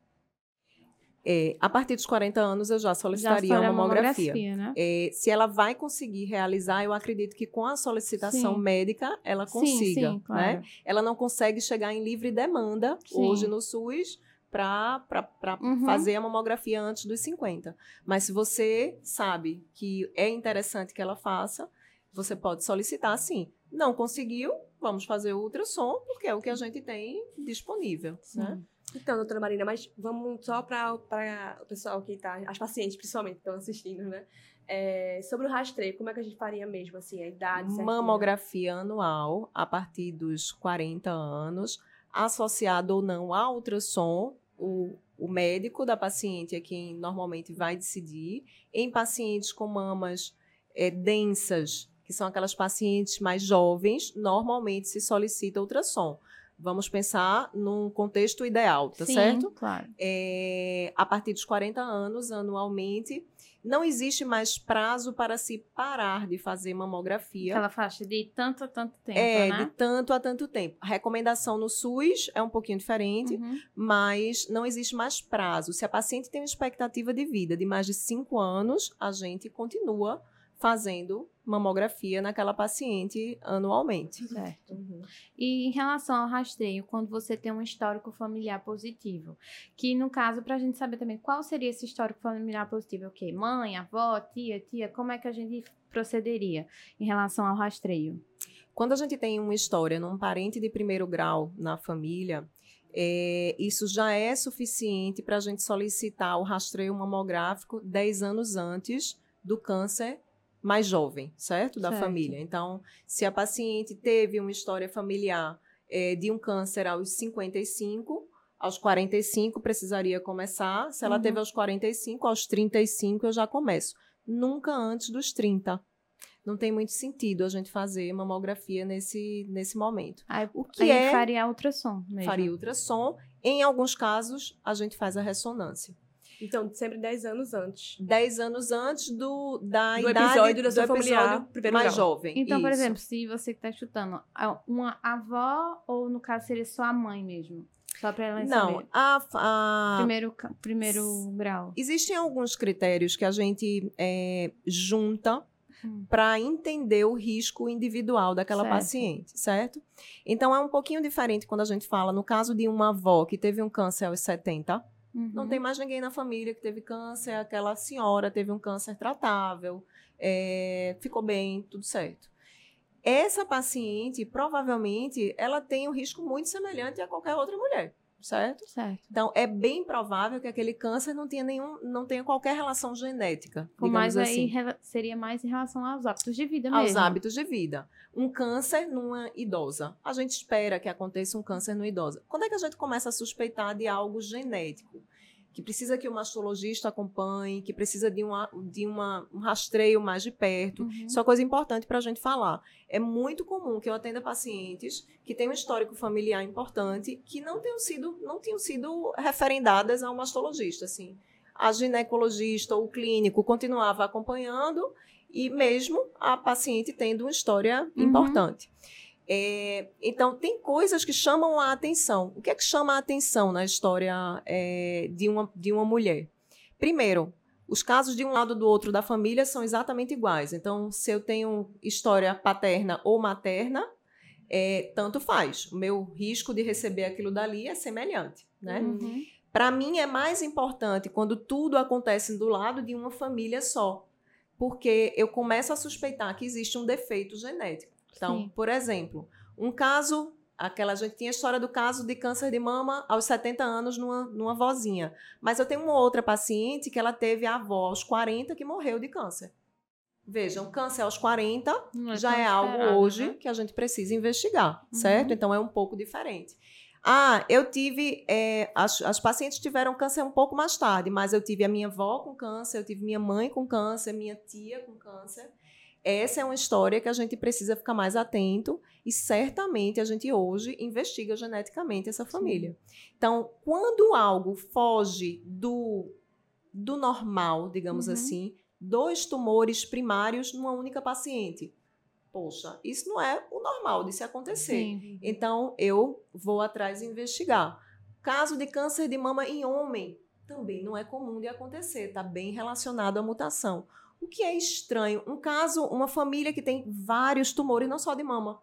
É, a partir dos 40 anos, eu já Já solicitaria só a uma mamografia. né? É, se ela vai conseguir realizar, eu acredito que com a solicitação Sim. médica ela Sim, consiga, sim, claro. né? Ela não consegue chegar em livre demanda Sim. hoje no SUS para Uhum. fazer a mamografia antes dos 50. Mas se você sabe que é interessante que ela faça, você pode solicitar sim. Não conseguiu, vamos fazer o ultrassom, porque é o que a gente tem disponível, né? Então, doutora Marina, mas vamos só para o pessoal que está, as pacientes principalmente que estão assistindo, né? É, sobre o rastreio, como é que a gente faria mesmo, assim, a idade certinha? Mamografia anual a partir dos 40 anos, associado ou não a ultrassom, o, o médico da paciente é quem normalmente vai decidir. Em pacientes com mamas eh, densas, que são aquelas pacientes mais jovens, normalmente se solicita ultrassom. Vamos pensar num contexto ideal, tá Sim, certo? claro. é, a partir dos 40 anos, anualmente. Não existe mais prazo para se parar de fazer mamografia. Aquela faixa de tanto a tanto tempo, é, né? de tanto a tanto tempo. A recomendação no SUS é um pouquinho diferente, Uhum. mas não existe mais prazo. Se a paciente tem uma expectativa de vida de mais de 5 anos, a gente continua fazendo mamografia naquela paciente anualmente. Certo. Uhum. E em relação ao rastreio, quando você tem um histórico familiar positivo, que no caso, para a gente saber também qual seria esse histórico familiar positivo, o quê? Mãe, avó, tia, tia, como é que a gente procederia em relação ao rastreio? Quando a gente tem uma história num parente de primeiro grau na família, é, isso já é suficiente para a gente solicitar o rastreio mamográfico 10 anos antes do câncer mais jovem, certo? Da Certo. família. Então, se a paciente teve uma história familiar é, de um câncer aos 55, aos 45 precisaria começar. Se ela Uhum. teve aos 45, aos 35 eu já começo. Nunca antes dos 30 não tem muito sentido a gente fazer mamografia nesse, nesse momento. O que é faria ultrassom mesmo. faria ultrassom. Em alguns casos, a gente faz a ressonância. Então, sempre 10 anos antes. 10 anos antes do, da Do idade episódio da sua episódio familiar, primeiro mais grau. jovem. Então, por Isso. exemplo, se você que está chutando, a- uma avó ou no caso seria sua mãe mesmo? Só para ela Não, saber. a, a- Primeiro, primeiro grau. existem alguns critérios que a gente é, junta Hum. para entender o risco individual daquela Certo. paciente, certo? Então é um pouquinho diferente quando a gente fala no caso de uma avó que teve um câncer aos 70, não Uhum. tem mais ninguém na família que teve câncer, aquela senhora teve um câncer tratável, é, ficou bem, tudo certo. Essa paciente, provavelmente, ela tem um risco muito semelhante a qualquer outra mulher, certo? Certo. Então, é bem provável que aquele câncer não tenha nenhum, não tenha qualquer relação genética, mais aí assim, seria mais em relação aos hábitos de vida aos mesmo. hábitos de vida. Um câncer numa idosa. A gente espera que aconteça um câncer numa idosa. Quando é que a gente começa a suspeitar de algo genético? Que precisa que o mastologista acompanhe, que precisa de, uma, de uma, um rastreio mais de perto. Uhum. Isso é uma coisa importante para a gente falar. É muito comum que eu atenda pacientes que têm um histórico familiar importante que não tenham sido, não tenham sido referendadas ao mastologista. Assim. A ginecologista ou o clínico continuava acompanhando e mesmo a paciente tendo uma história Uhum. importante. É, então, tem coisas que chamam a atenção. O que é que chama a atenção na história é, de, uma, de uma mulher? Primeiro, os casos de um lado do outro da família são exatamente iguais. Então, se eu tenho história paterna ou materna, é, tanto faz. O meu risco de receber aquilo dali é semelhante, né? Uhum. Para mim é mais importante quando tudo acontece do lado de uma família só, porque eu começo a suspeitar que existe um defeito genético. Então, Sim. por exemplo, um caso, aquela gente tinha a história do caso de câncer de mama aos 70 anos numa, numa vozinha, mas eu tenho uma outra paciente que ela teve a avó aos 40 que morreu de câncer. Veja, um câncer aos 40 Não já é algo hoje né? que a gente precisa investigar, Uhum. certo? Então é um pouco diferente. Ah, eu tive. é, as, as pacientes tiveram câncer um pouco mais tarde, mas eu tive a minha avó com câncer, eu tive minha mãe com câncer, minha tia com câncer. Essa é uma história que a gente precisa ficar mais atento e certamente a gente hoje investiga geneticamente essa família. Então, quando algo foge do, do normal, digamos Uhum. assim, dois tumores primários numa única paciente. Poxa, isso não é o normal de se acontecer. Sim. Então, eu vou atrás investigar. Caso de câncer de mama em homem, também não é comum de acontecer, está bem relacionado à mutação. O que é estranho, um caso, uma família que tem vários tumores, não só de mama.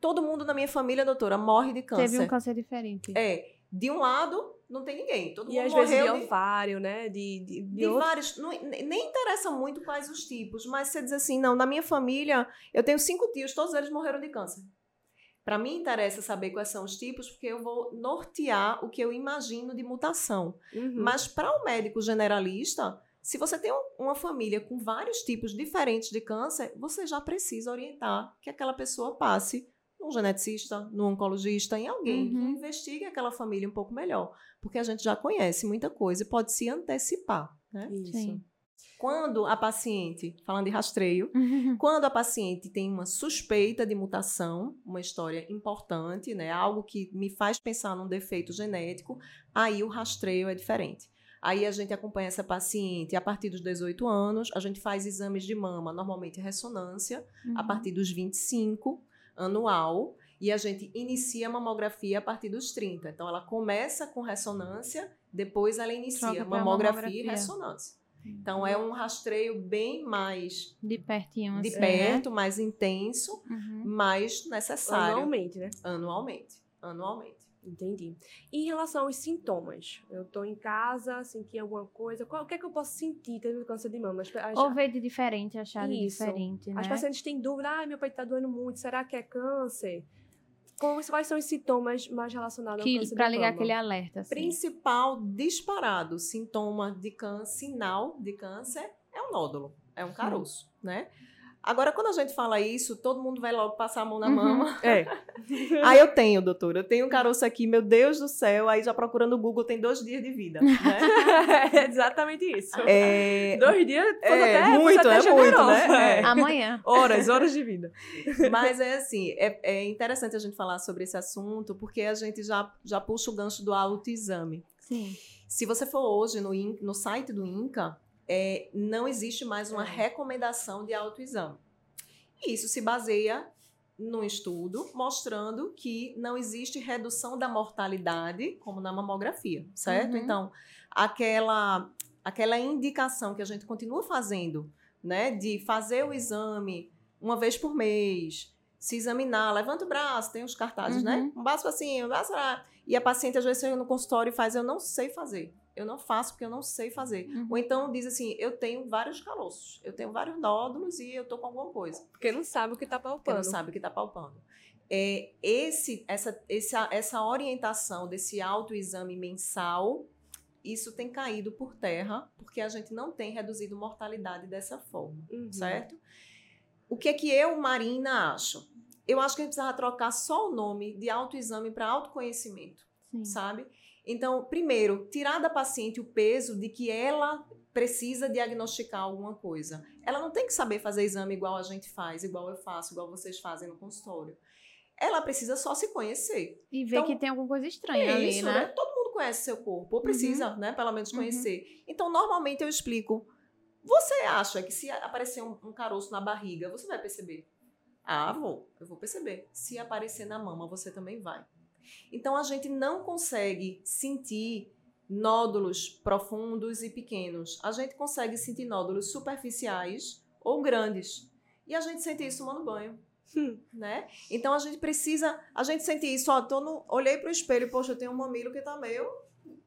Todo mundo na minha família, doutora, morre de câncer. Teve um câncer diferente. É, de um lado, não tem ninguém. Todo E mundo às vezes de morreu de, ovário, né? De, de, de de outro- vários. não- nem interessa muito quais os tipos, mas você diz assim: não, na minha família, eu tenho cinco tios, todos eles morreram de câncer. Para mim, interessa saber quais são os tipos, porque eu vou nortear o que eu imagino de mutação. Uhum. Mas para o médico generalista, se você tem um- uma família com vários tipos diferentes de câncer, você já precisa orientar que aquela pessoa passe num geneticista, num oncologista, em alguém que Uhum. investigue aquela família um pouco melhor. Porque a gente já conhece muita coisa e pode se antecipar. Né? Isso. Sim. Quando a paciente, falando de rastreio, quando a paciente tem uma suspeita de mutação, uma história importante, né, algo que me faz pensar num defeito genético, aí o rastreio é diferente. Aí a gente acompanha essa paciente a partir dos 18 anos, a gente faz exames de mama, normalmente ressonância, a Uhum. partir dos 25, anual, e a gente inicia a mamografia a partir dos 30. Então ela começa com ressonância, depois ela inicia mamografia, mamografia. e ressonância. Então é um rastreio bem mais De pertinho, de assim, perto, mais intenso, né? Uhum. mais necessário Anualmente, né? anualmente. Anualmente. Entendi. Em relação aos sintomas, eu tô em casa, senti alguma coisa, qual, o que é que eu posso sentir tendo câncer de mama? As, Ou ver de diferente, achar de diferente, né? as pacientes têm dúvida, ai, meu peito tá doendo muito, será que é câncer? Como- quais são os sintomas mais relacionados ao Que, câncer pra de ligar mama? aquele alerta, assim. Principal disparado sintoma de câncer, sinal de câncer é um nódulo, é um caroço, né? Agora, quando a gente fala isso, todo mundo vai logo passar a mão na Uhum. mama. É. Aí eu tenho, doutora, eu tenho um caroço aqui, meu Deus do céu, aí já procurando no Google tem dois dias de vida, né? é exatamente isso. É, Dois dias, é, até, muito, até é muito, né? É. Amanhã. Horas, horas de vida. Mas é assim, é, é interessante a gente falar sobre esse assunto, porque a gente já, já puxa o gancho do autoexame. Sim. Se você for hoje no, no site do INCA, é, não existe mais uma É. recomendação de autoexame. E isso se baseia num estudo mostrando que não existe redução da mortalidade como na mamografia, certo? Uhum. Então, aquela aquela indicação que a gente continua fazendo, né, de fazer o exame uma vez por mês, se examinar, levanta o braço, tem os cartazes, né? Uhum. Um braço assim, um braço lá. E a paciente às vezes chega no consultório e faz, eu não sei fazer. Eu não faço porque eu não sei fazer. Uhum. Ou então diz assim, eu tenho vários caroços, eu tenho vários nódulos e eu tô com alguma coisa. Porque não sabe o que tá Porque palpando. não sabe o que está palpando. É, esse, essa, essa, essa orientação desse autoexame mensal, isso tem caído por terra, porque a gente não tem reduzido mortalidade dessa forma, Uhum. certo? O que é que eu, Marina, acho? Eu acho que a gente precisava trocar só o nome de autoexame para autoconhecimento Sim. sabe? Então, primeiro, tirar da paciente o peso de que ela precisa diagnosticar alguma coisa. Ela não tem que saber fazer exame igual a gente faz, igual eu faço, igual vocês fazem no consultório. Ela precisa só se conhecer. E ver Então, que tem alguma coisa estranha É ali, isso, né? né? Todo mundo conhece seu corpo, ou precisa, né? Pelo menos Uhum. conhecer. Então, normalmente eu explico. Você acha que se aparecer um, um caroço na barriga, você vai perceber? Ah, vou. Eu vou perceber. Se aparecer na mama, você também vai. Então, a gente não consegue sentir nódulos profundos e pequenos. A gente consegue sentir nódulos superficiais ou grandes. E a gente sente isso tomando banho. Hum. Né? Então a gente precisa, a gente sente isso, ó, tô no, olhei pro espelho, poxa, eu tenho um mamilo que tá meio,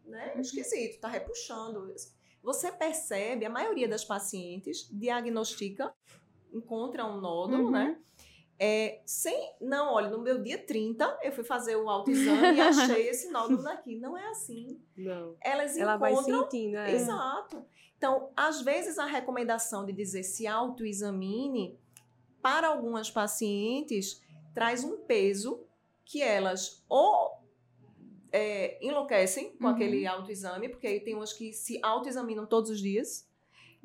né, esquisito, tá repuxando. Você percebe, a maioria das pacientes diagnostica, encontra um nódulo, Uhum. né? É, sem, não, olha, no meu dia 30, eu fui fazer o autoexame e achei esse nódulo daqui. Não é assim. Não. Elas Ela vai encontram sentindo, é. Exato. Então, às vezes, a recomendação de dizer se autoexamine, para algumas pacientes, traz um peso que elas ou é, enlouquecem com Uhum. aquele autoexame, porque aí tem umas que se autoexaminam todos os dias.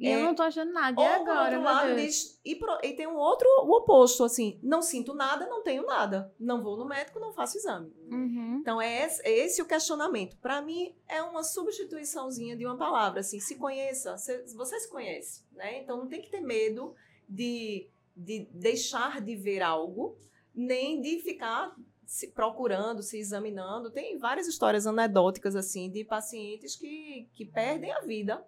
E eu É. não tô achando nada. E por agora, outro lado, diz. E, pro- e tem um outro, o oposto, assim, não sinto nada, não tenho nada. Não vou no médico, não faço exame. Uhum. Então, é esse, é esse o questionamento. Para mim, é uma substituiçãozinha de uma palavra. Assim, se conheça, se- você se conhece. Né? Então, não tem que ter medo de, de deixar de ver algo, nem de ficar se procurando, se examinando. Tem várias histórias anedóticas assim de pacientes que, que perdem a vida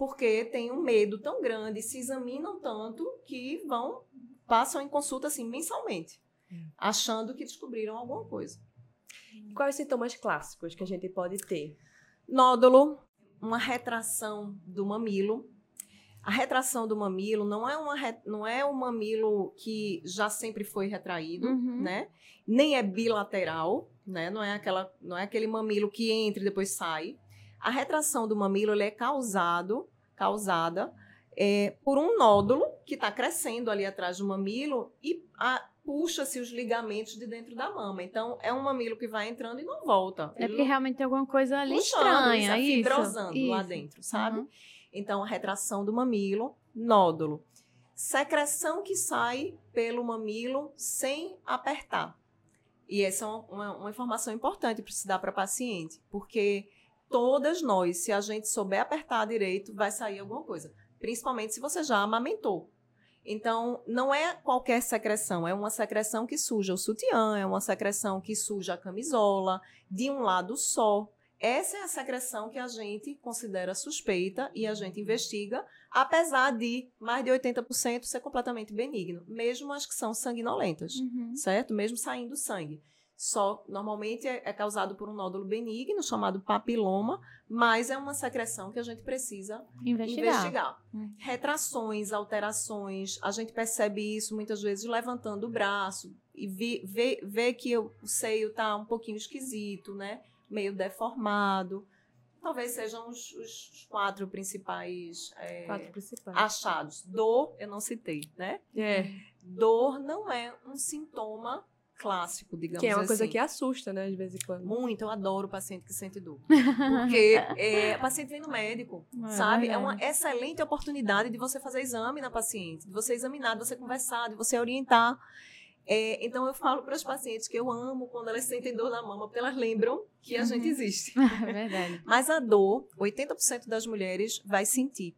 porque têm um medo tão grande, se examinam tanto que vão passam em consulta assim mensalmente, achando que descobriram alguma coisa. Quais os sintomas clássicos que a gente pode ter? Nódulo, uma retração do mamilo. A retração do mamilo não é, uma, não é um mamilo que já sempre foi retraído, Uhum. né? Nem é bilateral, né? Não é, aquela, não é aquele mamilo que entra e depois sai. A retração do mamilo é causado, causada é, por um nódulo que está crescendo ali atrás do mamilo e a- puxa-se os ligamentos de dentro da mama. Então, é um mamilo que vai entrando e não volta. É porque realmente tem alguma coisa ali puxando, estranha. isso, Isso, fibrosando lá isso. dentro, sabe? Uhum. Então, retração do mamilo, nódulo. Secreção que sai pelo mamilo sem apertar. E essa é uma, uma- uma informação importante para se dar para paciente, porque todas nós, se a gente souber apertar direito, vai sair alguma coisa. Principalmente se você já amamentou. Então, não é qualquer secreção, é uma secreção que suja o sutiã, é uma secreção que suja a camisola, de um lado só. Essa é a secreção que a gente considera suspeita e a gente investiga, apesar de mais de 80% ser completamente benigno, mesmo as que são sanguinolentas, Uhum. certo? Mesmo saindo sangue. Só, normalmente é, é causado por um nódulo benigno, chamado papiloma, mas é uma secreção que a gente precisa Investigar. investigar. Hum. Retrações, alterações, a gente percebe isso muitas vezes levantando o braço e vi- vê, vê que o o seio está um pouquinho esquisito, né? Meio deformado. Talvez sejam os, os quatro principais é, Quatro principais. achados. Dor, eu não citei, né? É, Dor não é um sintoma clássico, digamos que é uma coisa assim. que assusta, né, de vez em quando. Muito, eu adoro o paciente que sente dor. Porque é, o paciente vem no médico, É sabe? É verdade. uma excelente oportunidade de você fazer exame na paciente, de você examinar, de você conversar, de você orientar. É, então, eu falo para os pacientes que eu amo quando elas sentem dor na mama, porque elas lembram que a Uhum. gente existe. É verdade. Mas a dor, 80% das mulheres vai sentir.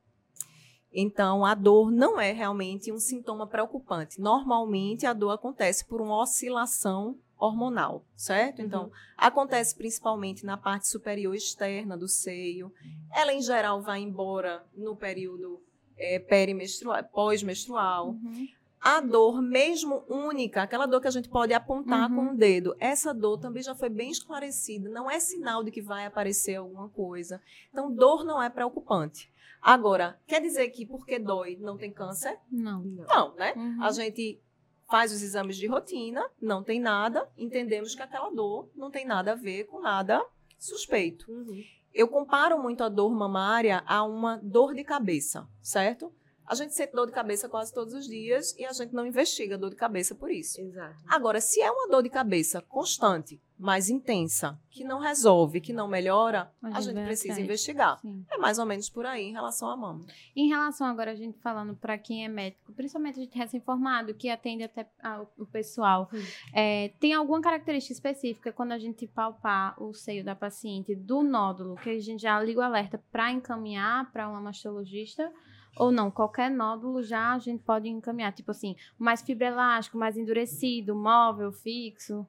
Então, a dor não é realmente um sintoma preocupante. Normalmente, a dor acontece por uma oscilação hormonal, certo? Uhum. Então, acontece principalmente na parte superior externa do seio. Ela, em geral, vai embora no período é, perimenstrual, pós-menstrual. Uhum. A dor, mesmo única, aquela dor que a gente pode apontar Uhum. com o dedo, essa dor também já foi bem esclarecida. Não é sinal de que vai aparecer alguma coisa. Então, dor não é preocupante. Agora, quer dizer que porque dói não tem câncer? Não. Não, né? Uhum. A gente faz os exames de rotina, não tem nada, entendemos que aquela dor não tem nada a ver com nada suspeito. Uhum. Eu comparo muito a dor mamária a uma dor de cabeça, certo? A gente sente dor de cabeça quase todos os dias e a gente não investiga dor de cabeça por isso. Exato. Agora, se é uma dor de cabeça constante, mais intensa, que não resolve, que não melhora, A a gente precisa atrás. investigar. Sim. É mais ou menos por aí em relação à mama. Em relação agora a gente falando para quem é médico, principalmente a gente recém-formado, que atende até a- o pessoal, é, tem alguma característica específica quando a gente palpar o seio da paciente do nódulo, que a gente já liga o alerta para encaminhar para uma mastologista? Ou não, qualquer nódulo já a gente pode encaminhar, tipo assim, mais fibra elástica, mais endurecido, móvel, fixo.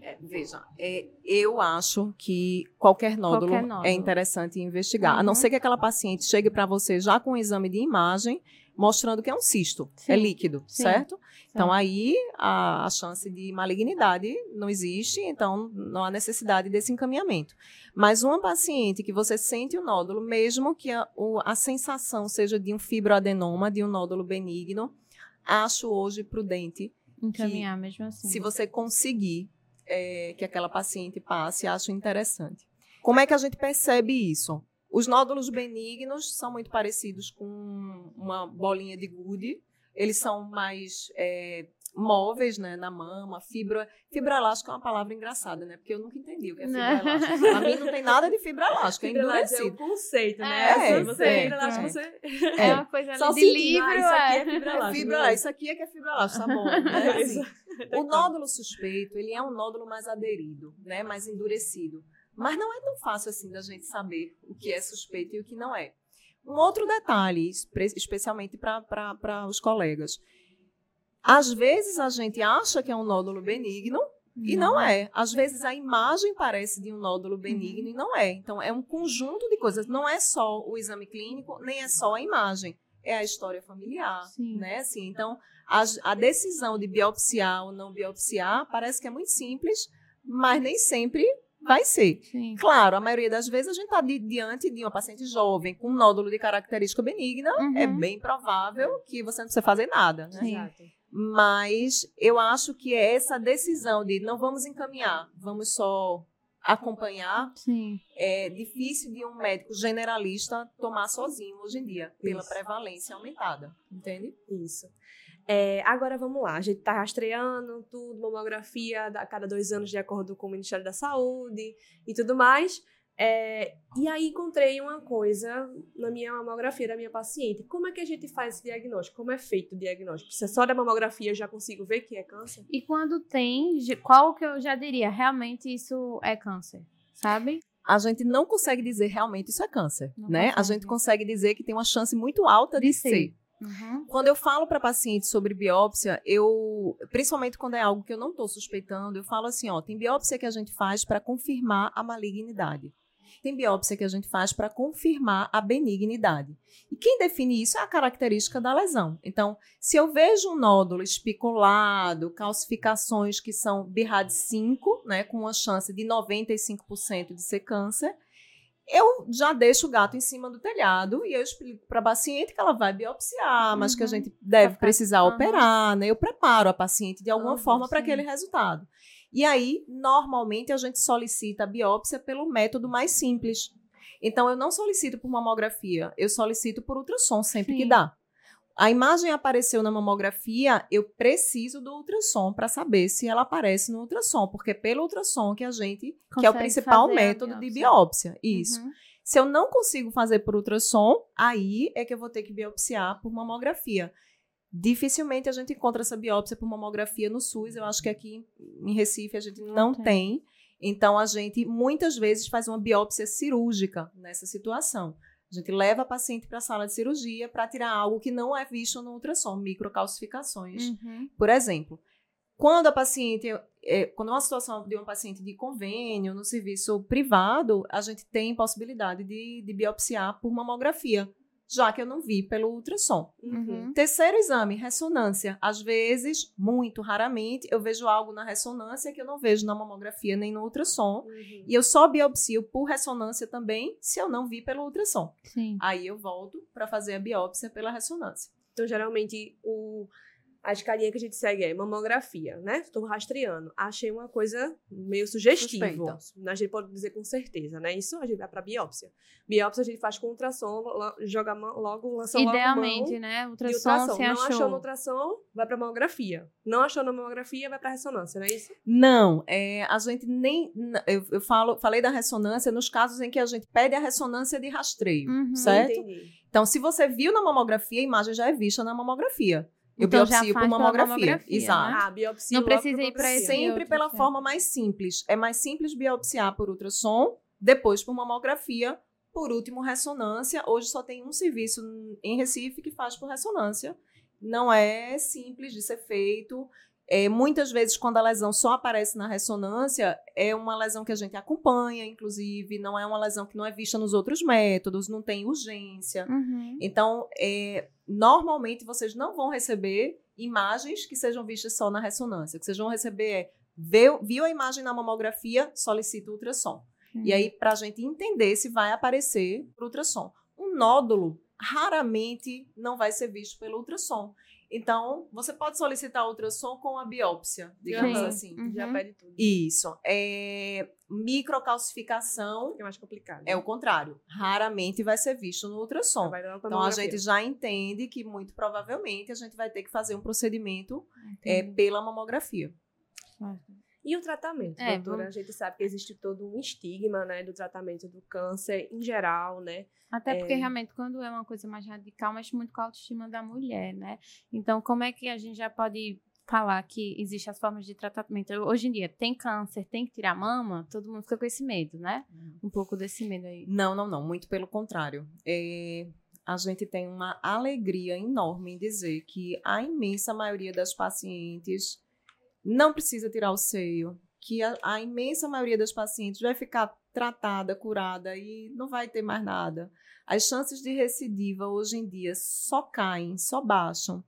É, veja, é, eu acho que qualquer nódulo, Qualquer nódulo. é interessante investigar. A não Uhum. ser que aquela paciente chegue para você já com um exame de imagem, mostrando que é um cisto, é Sim. líquido, Sim. certo? Então Certo. aí a, a chance de malignidade não existe, então não há necessidade desse encaminhamento. Mas uma paciente que você sente o nódulo, mesmo que a, o- a sensação seja de um fibroadenoma, de um nódulo benigno, acho hoje prudente Encaminhar mesmo assim. se você conseguir é, que aquela paciente passe, acho interessante. Como é que a gente percebe isso? Os nódulos benignos são muito parecidos com uma bolinha de gude. Eles são mais é, móveis né, na mama. Fibra, fibra elástica é uma palavra engraçada, né? Porque eu nunca entendi o que é fibra Não. elástica. Pra mim não tem nada de fibra elástica, é Fibra elástica é o endurecido. conceito, né? É, Assim, você é, fibra elástica, é. você... É É. uma coisa Só ali de sentindo, livro, ah, isso aqui é é. fibra É elástica. fibra, é? isso aqui é que é fibra elástica, tá bom. Né? Assim. O nódulo suspeito, ele é um nódulo mais aderido, né, mais endurecido. Mas não é tão fácil assim da gente saber o que é suspeito e o que não é. Um outro detalhe, espe- especialmente para os colegas. Às vezes a gente acha que é um nódulo benigno e não é. Às vezes a imagem parece de um nódulo benigno e não é. Então é um conjunto de coisas. Não é só o exame clínico, nem é só a imagem. É a história familiar, Sim. né? Assim, então a, a decisão de biopsiar ou não biopsiar parece que é muito simples, mas nem sempre vai ser. Sim. Claro, a maioria das vezes a gente está diante de uma paciente jovem com um nódulo de característica benigna, Uhum. é bem provável que você não precisa fazer nada, né? Exato. Mas eu acho que é essa decisão de não vamos encaminhar, vamos só acompanhar, Sim. é difícil de um médico generalista tomar sozinho hoje em dia, pela Isso. prevalência aumentada, entende? Isso. É, agora vamos lá, a gente tá rastreando tudo, mamografia a cada dois anos de acordo com o Ministério da Saúde e tudo mais. É, e aí encontrei uma coisa na minha mamografia da minha paciente. Como é que a gente faz esse diagnóstico? Como é feito o diagnóstico? Se é só da mamografia eu já consigo ver que é câncer? E quando tem, qual que eu já diria? Realmente isso é câncer, sabe? A gente não consegue dizer realmente isso é câncer, Não né? A consegue. gente consegue dizer que tem uma chance muito alta de, De ser. ser. Uhum. Quando eu falo para paciente sobre biópsia, eu, principalmente quando é algo que eu não estou suspeitando, eu falo assim, ó, tem biópsia que a gente faz para confirmar a malignidade. Tem biópsia que a gente faz para confirmar a benignidade. E quem define isso é a característica da lesão. Então, se eu vejo um nódulo espiculado, calcificações que são BIRAD 5, né, com uma chance de 95% de ser câncer, eu já deixo o gato em cima do telhado e eu explico para a paciente que ela vai biopsiar, mas que a Uhum. gente deve precisar Aham. operar, né? Eu preparo a paciente de alguma Aham, forma para aquele resultado. E aí, normalmente, a gente solicita a biópsia pelo método mais simples. Então, eu não solicito por mamografia, eu solicito por ultrassom sempre que Sim. dá. A imagem apareceu na mamografia, eu preciso do ultrassom para saber se ela aparece no ultrassom, porque é pelo ultrassom que a gente, que é o Consegue principal método de biópsia. biópsia. Isso. Uhum. Se eu não consigo fazer por ultrassom, aí é que eu vou ter que biopsiar por mamografia. Dificilmente a gente encontra essa biópsia por mamografia no SUS. Eu acho que aqui em Recife a gente não tem. tem. Então a gente muitas vezes faz uma biópsia cirúrgica nessa situação. A gente leva a paciente para a sala de cirurgia para tirar algo que não é visto no ultrassom, microcalcificações. Uhum. Por exemplo, quando a paciente, é, quando é uma situação de uma paciente de convênio no serviço privado, a gente tem possibilidade de, de biopsiar por mamografia, já que eu não vi pelo ultrassom. Uhum. Terceiro exame, ressonância. Às vezes, muito raramente, eu vejo algo na ressonância que eu não vejo na mamografia nem no ultrassom. Uhum. E eu só biopsio por ressonância também se eu não vi pelo ultrassom. Sim. Aí eu volto para fazer a biópsia pela ressonância. Então, geralmente, o, a escalinha que a gente segue é mamografia, né? Estou rastreando. Achei uma coisa meio sugestiva. A gente pode dizer com certeza, né? Isso a gente vai para biópsia. Biópsia a gente faz com ultrassom, joga logo, lança logo a Idealmente, mão né? Ultrassom, ultrassom. se Não achou. achou no ultrassom, vai para mamografia. Não achou na mamografia, vai para ressonância, não é isso? Não, é, a gente nem. Eu, eu falo, falei da ressonância nos casos em que a gente pede a ressonância de rastreio, Uhum. certo? Entendi. Então, se você viu na mamografia, a imagem já é vista na mamografia. Eu Então, biopsio por mamografia. mamografia, Exato. né? Ah, biopsia Não precisa ir esse- Sempre pela certo. forma mais simples. É mais simples biopsiar por ultrassom, depois por mamografia, por último ressonância. Hoje só tem um serviço em Recife que faz por ressonância. Não é simples de ser feito. É, muitas vezes, quando a lesão só aparece na ressonância, é uma lesão que a gente acompanha, inclusive, não é uma lesão que não é vista nos outros métodos, não tem urgência. Uhum. Então, é, normalmente vocês não vão receber imagens que sejam vistas só na ressonância. O que vocês vão receber é viu, viu a imagem na mamografia, solicita o ultrassom. Uhum. E aí, para a gente entender se vai aparecer para ultrassom. Um nódulo raramente não vai ser visto pelo ultrassom. Então, você pode solicitar ultrassom com a biópsia, digamos Sim. assim. Uhum. Já pede tudo. Isso. É, microcalcificação É mais complicado. é o contrário. Raramente vai ser visto no ultrassom. Então a gente já entende que muito provavelmente a gente vai ter que fazer um procedimento é, Entendi. pela mamografia. E o tratamento, É, doutora? vamos- A gente sabe que existe todo um estigma, né, do tratamento do câncer em geral, né? Até porque É. realmente quando é uma coisa mais radical, mexe muito com a autoestima da mulher, né? Então, como é que a gente já pode falar que existem as formas de tratamento? Hoje em dia, tem câncer, tem que tirar mama, todo mundo fica com esse medo, né? Um pouco desse medo aí. Não, não, não. Muito pelo contrário. É, a gente tem uma alegria enorme em dizer que a imensa maioria das pacientes não precisa tirar o seio, que a, a imensa maioria das pacientes vai ficar tratada, curada e não vai ter mais nada. As chances de recidiva hoje em dia só caem, só baixam.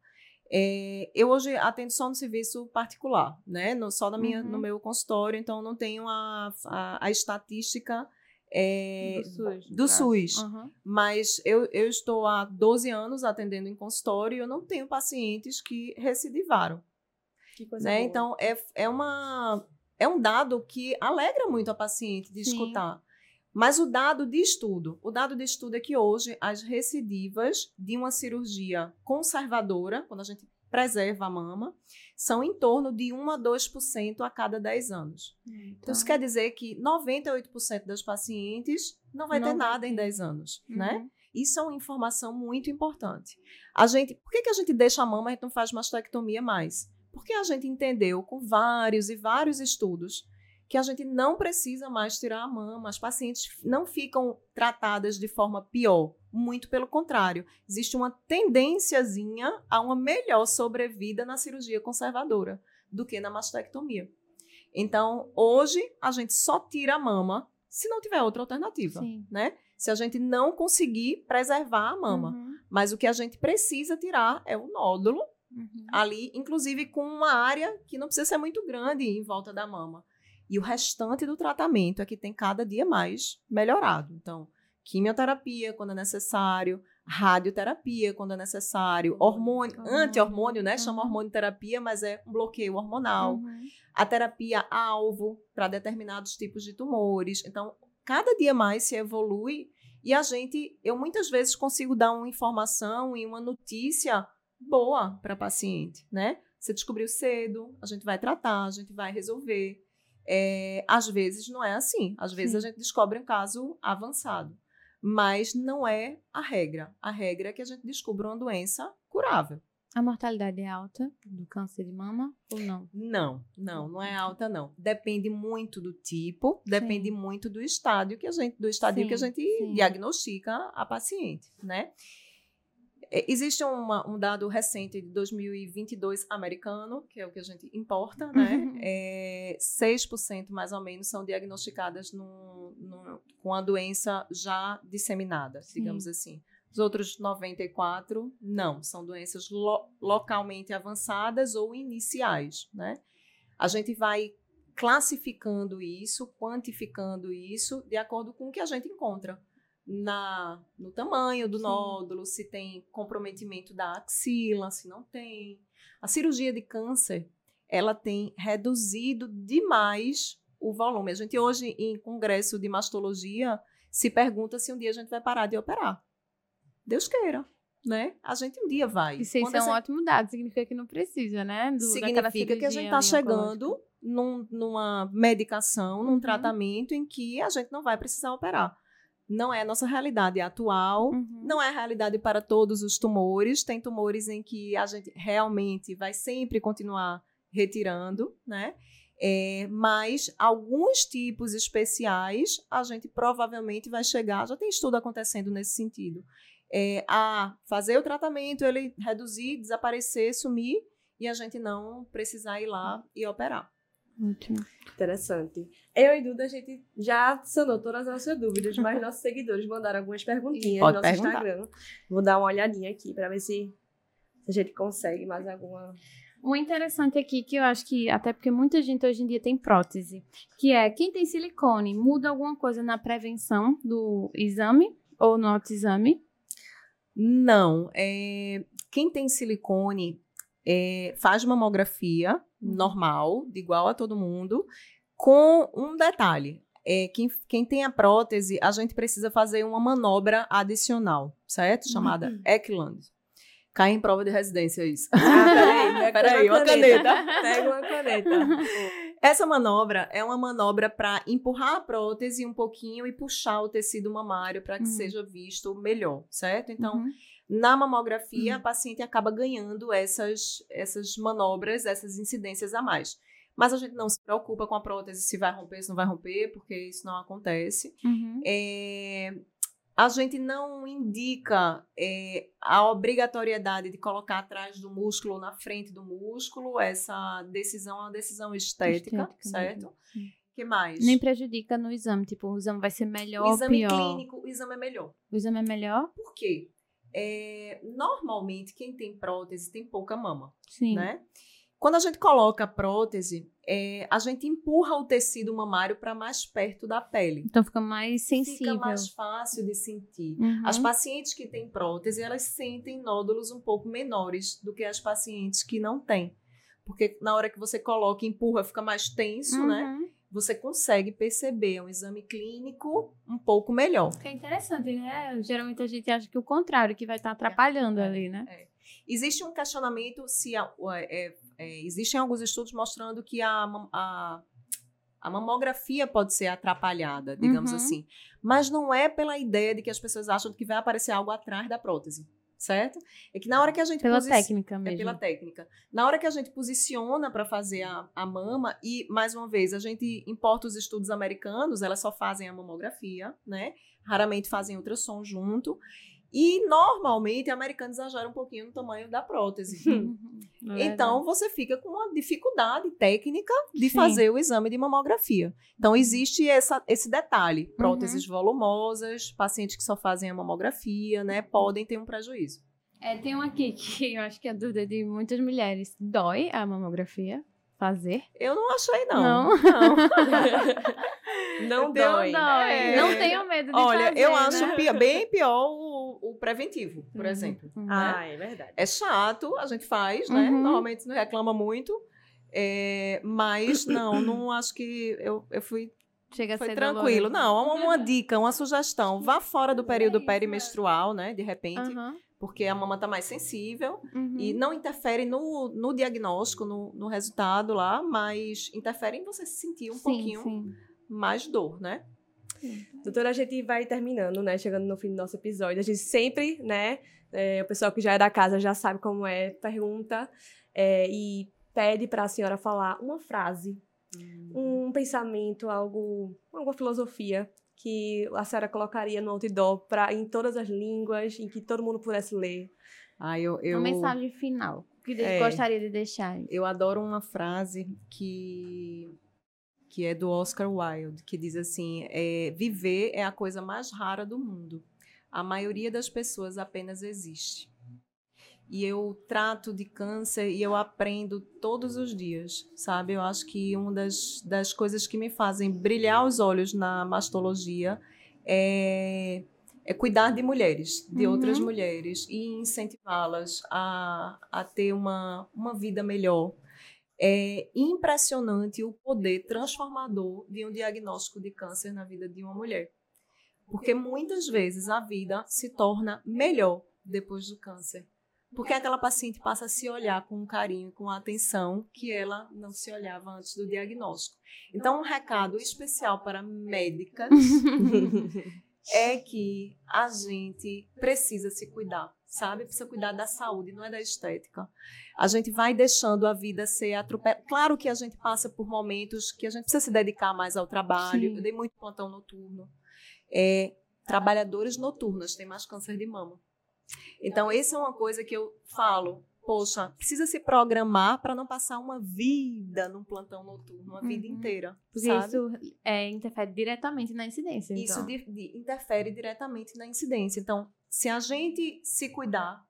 É, eu hoje atendo só no serviço particular, né? No, só na minha, Uhum. no meu consultório, então não tenho a, a, a estatística é, do SUS. do. SUS. Aham. Mas eu, eu estou há 12 anos atendendo em consultório e eu não tenho pacientes que recidivaram. Né? Então, é, é, uma, é um dado que alegra muito a paciente de Sim. escutar. Mas o dado de estudo, o dado de estudo é que hoje as recidivas de uma cirurgia conservadora, quando a gente preserva a mama, são em torno de 1 a 2% a cada 10 anos. Então, isso quer dizer que 98% das pacientes não vai Não ter nada em ter. 10 anos, né? Uhum. Isso é uma informação muito importante. A gente, por que, que a gente deixa a mama e a gente não faz mastectomia mais? Porque a gente entendeu com vários e vários estudos que a gente não precisa mais tirar a mama. As pacientes não ficam tratadas de forma pior. Muito pelo contrário. Existe uma tendênciazinha a uma melhor sobrevida na cirurgia conservadora do que na mastectomia. Então, hoje, a gente só tira a mama se não tiver outra alternativa, Sim. né? Se a gente não conseguir preservar a mama. Uhum. Mas o que a gente precisa tirar é o nódulo Uhum. ali, inclusive com uma área que não precisa ser muito grande em volta da mama. E o restante do tratamento é que tem cada dia mais melhorado. Então, quimioterapia quando é necessário, radioterapia quando é necessário, hormônio, Hormônio. anti-hormônio, né? Chama Uhum. hormonioterapia, mas é um bloqueio hormonal. Uhum. A terapia alvo para determinados tipos de tumores. Então, cada dia mais se evolui e a gente, eu muitas vezes consigo dar uma informação e uma notícia boa para paciente, né? Você descobriu cedo, a gente vai tratar, a gente vai resolver. É, às vezes não é assim. Às vezes Sim. a gente descobre um caso avançado. Mas não é a regra. A regra é que a gente descubra uma doença curável. A mortalidade é alta do câncer de mama ou não? Não, não, não é alta não. Depende muito do tipo, depende Sim. muito do estádio que a gente, do estádio que a Sim, gente sim. diagnostica a paciente, né? É, Existe uma- um dado recente de 2022 americano, que é o que a gente importa, né? Uhum. É, 6% mais ou menos são diagnosticadas num- num- com a doença já disseminada, Sim. digamos assim. Os outros 94 não, são doenças lo- localmente avançadas ou iniciais, né? A gente vai classificando isso, quantificando isso de acordo com o que a gente encontra na no tamanho do Sim. nódulo, se tem comprometimento da axila, se não tem. A cirurgia de câncer, ela tem reduzido demais o volume. A gente hoje em congresso de mastologia se pergunta se um dia a gente vai parar de operar. Deus queira, né? A gente um dia vai. Isso, é um gente- ótimo dado, significa que não precisa, né? Do, significa que a gente está chegando num- numa medicação, num Uhum. tratamento em que a gente não vai precisar operar. Não é a nossa realidade atual, Uhum. não é a realidade para todos os tumores. Tem tumores em que a gente realmente vai sempre continuar retirando, né? É, mas alguns tipos especiais a gente provavelmente vai chegar, já tem estudo acontecendo nesse sentido, é, a fazer o tratamento, ele reduzir, desaparecer, sumir e a gente não precisar ir lá e operar. Ótimo. Interessante. Eu e Duda, a gente já sanou todas as nossas dúvidas, mas nossos seguidores mandaram algumas perguntinhas Pode no nosso perguntar. Instagram. Vou dar uma olhadinha aqui para ver se, a gente consegue mais alguma. Um interessante aqui que eu acho que, até porque muita gente hoje em dia tem prótese, que é quem tem silicone, muda alguma coisa na prevenção do exame ou no autoexame? Não. é, quem tem silicone é, faz mamografia normal, igual a todo mundo, com um detalhe. É, quem, quem tem a prótese, a gente precisa fazer uma manobra adicional, certo? Chamada Eckland. Cai em prova de residência isso. Ah, peraí, pega Peraí, uma caneta. Pega uma caneta. Essa manobra é uma manobra para empurrar a prótese um pouquinho e puxar o tecido mamário para que Hum. seja visto melhor, certo? Então, Uhum. na mamografia, a paciente acaba ganhando essas, essas manobras, essas incidências a mais. Mas a gente não se preocupa com a prótese se vai romper, se não vai romper, porque isso não acontece. Uhum. É, a gente não indica é, a obrigatoriedade de colocar atrás do músculo ou na frente do músculo. Essa decisão é uma decisão estética, Estética certo? mesmo, sim. que mais? Nem prejudica no exame, tipo, o exame vai ser melhor o exame clínico, o exame é melhor. O exame é melhor? Por quê? É, normalmente, quem tem prótese tem pouca mama, Sim. né? Quando a gente coloca a prótese, é, a gente empurra o tecido mamário para mais perto da pele. Então fica mais sensível. Fica mais fácil de sentir. Uhum. As pacientes que têm prótese, elas sentem nódulos um pouco menores do que as pacientes que não têm. Porque na hora que você coloca e empurra, fica mais tenso, né? Uhum. Você consegue perceber um exame clínico um pouco melhor. Que é interessante, né? Geralmente a gente acha que o contrário, que vai estar atrapalhando É, ali, né? Existe um questionamento se a- o- é, é, existem alguns estudos mostrando que a, a, a mamografia pode ser atrapalhada, digamos Uhum. assim. Mas não é pela ideia de que as pessoas acham que vai aparecer algo atrás da prótese, certo? É que na hora que a gente Pela técnica É mesmo. pela técnica. Na hora que a gente posiciona para fazer a, a mama, e mais uma vez, a gente importa os estudos americanos, elas só fazem a mamografia, né? Raramente fazem ultrassom junto. E normalmente, americanos exageram um pouquinho no tamanho da prótese. Uhum. É Então, você fica com uma dificuldade técnica de Sim. fazer o exame de mamografia. Então, existe essa, esse detalhe. Uhum. Próteses volumosas, pacientes que só fazem a mamografia, né? Podem ter um prejuízo. É, tem um aqui que eu acho que é dúvida de muitas mulheres. Dói a mamografia? Fazer? Eu não achei, não. Não? não. Não dói. dói. É. Não tenho medo de Olha, fazer, eu né? acho bem pior o preventivo, por Uhum. exemplo. Uhum. Ah, é verdade. É chato, a gente faz, né? Uhum. Normalmente não reclama muito. é, mas não, não acho que eu, eu fui Chega a foi ser tranquilo. doloroso. Não, uma, uma dica, uma sugestão. Vá fora do período isso, perimenstrual, né? De repente, porque a mama tá mais sensível Uhum. e não interfere no, no diagnóstico, no, no resultado lá, mas interfere em você sentir um sim, pouquinho sim. mais dor, né? Doutora, a gente vai terminando, né? Chegando no fim do nosso episódio. A gente sempre, né? é, o pessoal que já é da casa já sabe como é, pergunta é, e pede para a senhora falar uma frase, um pensamento, algo, alguma filosofia que a senhora colocaria no outdoor pra, em todas as línguas, em que todo mundo pudesse ler. Ah, eu, eu, Uma mensagem final que É. gostaria de deixar. eu adoro uma frase que que é do Oscar Wilde, que diz assim: é, viver é a coisa mais rara do mundo. A maioria das pessoas apenas existe. E eu trato de câncer e eu aprendo todos os dias, sabe? Eu acho que uma das, das coisas que me fazem brilhar os olhos na mastologia é, é cuidar de mulheres, de Uhum. outras mulheres, e incentivá-las a, a ter uma, uma vida melhor. É impressionante o poder transformador de um diagnóstico de câncer na vida de uma mulher. Porque muitas vezes a vida se torna melhor depois do câncer. Porque aquela paciente passa a se olhar com carinho, com atenção que ela não se olhava antes do diagnóstico. Então, um recado especial para médicas é que a gente precisa se cuidar, sabe? Precisa cuidar da saúde, não é da estética. A gente vai deixando a vida ser atropelada. Claro que a gente passa por momentos que a gente precisa se dedicar mais ao trabalho. Sim. Eu dei muito plantão noturno. É, trabalhadores noturnos têm mais câncer de mama. Então, essa é uma coisa que eu falo. Poxa, precisa se programar para não passar uma vida num plantão noturno, uma vida Uhum. inteira. Porque sabe? isso é, interfere diretamente na incidência. Isso então. di- di- interfere diretamente na incidência. Então, se a gente se cuidar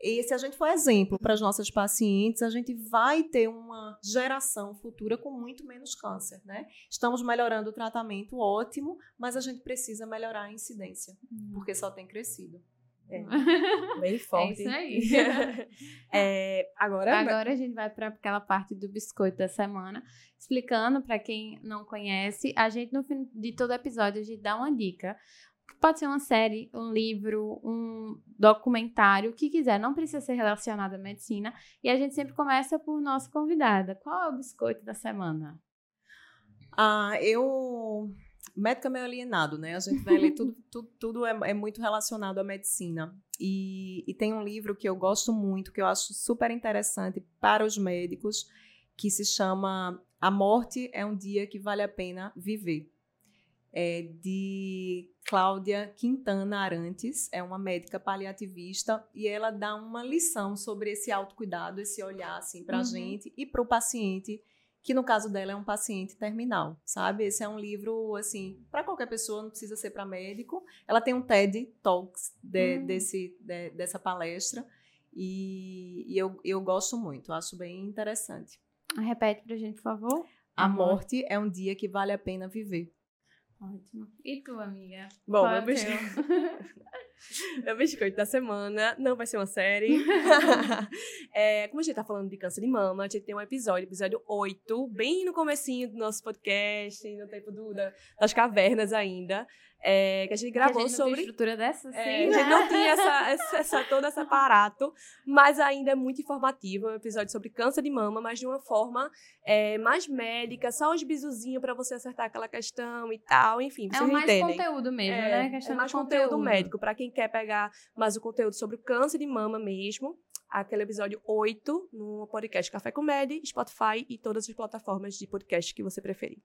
e se a gente for exemplo para as nossas pacientes, a gente vai ter uma geração futura com muito menos câncer, né? Estamos melhorando o tratamento, ótimo, mas a gente precisa melhorar a incidência, porque só tem crescido. Bem forte. isso aí. É, agora, Agora a gente vai para aquela parte do biscoito da semana, explicando para quem não conhece. A gente, no fim de todo episódio, a gente dá uma dica. Pode ser uma série, um livro, um documentário, o que quiser. Não precisa ser relacionado à medicina. E a gente sempre começa por nossa convidada. Qual é o biscoito da semana? Ah, eu. Médico é meio alienado, né? A gente vai ler tudo, tudo, tudo é, é muito relacionado à medicina. E, e tem um livro que eu gosto muito, que eu acho super interessante para os médicos, que se chama A Morte é um Dia que Vale a Pena Viver. É de Cláudia Quintana Arantes, é uma médica paliativista, e ela dá uma lição sobre esse autocuidado, esse olhar assim, para a Uhum. gente e para o paciente que no caso dela é um paciente terminal, sabe? Esse é um livro assim para qualquer pessoa, não precisa ser para médico. Ela tem um TED Talks de- Hum. desse de- dessa palestra e, e eu, eu gosto muito, acho bem interessante. Repete pra gente, por favor. A A morte é um dia que vale a pena viver. Ótimo. E tu, amiga? Bom, Qual é meu, meu biscoito da semana não vai ser uma série. É, como a gente tá falando de câncer de mama, a gente tem um episódio, episódio 8, bem no comecinho do nosso podcast, no tempo do- da- das cavernas ainda, é, que a gente Que a gravou gente sobre... estrutura dessa, É, sim, a né? gente não tinha essa, essa, essa- todo esse aparato, mas ainda é muito informativo. É um episódio sobre câncer de mama, mas de uma forma é, mais médica, só os bizuzinhos para você acertar aquela questão e tal. Enfim, É vocês o mais entendem. conteúdo mesmo, É, né? Questão é mais de conteúdo, médico. Para quem quer pegar mais o conteúdo sobre o câncer de mama mesmo, aquele episódio 8 no podcast Café com Med, Spotify e todas as plataformas de podcast que você preferir.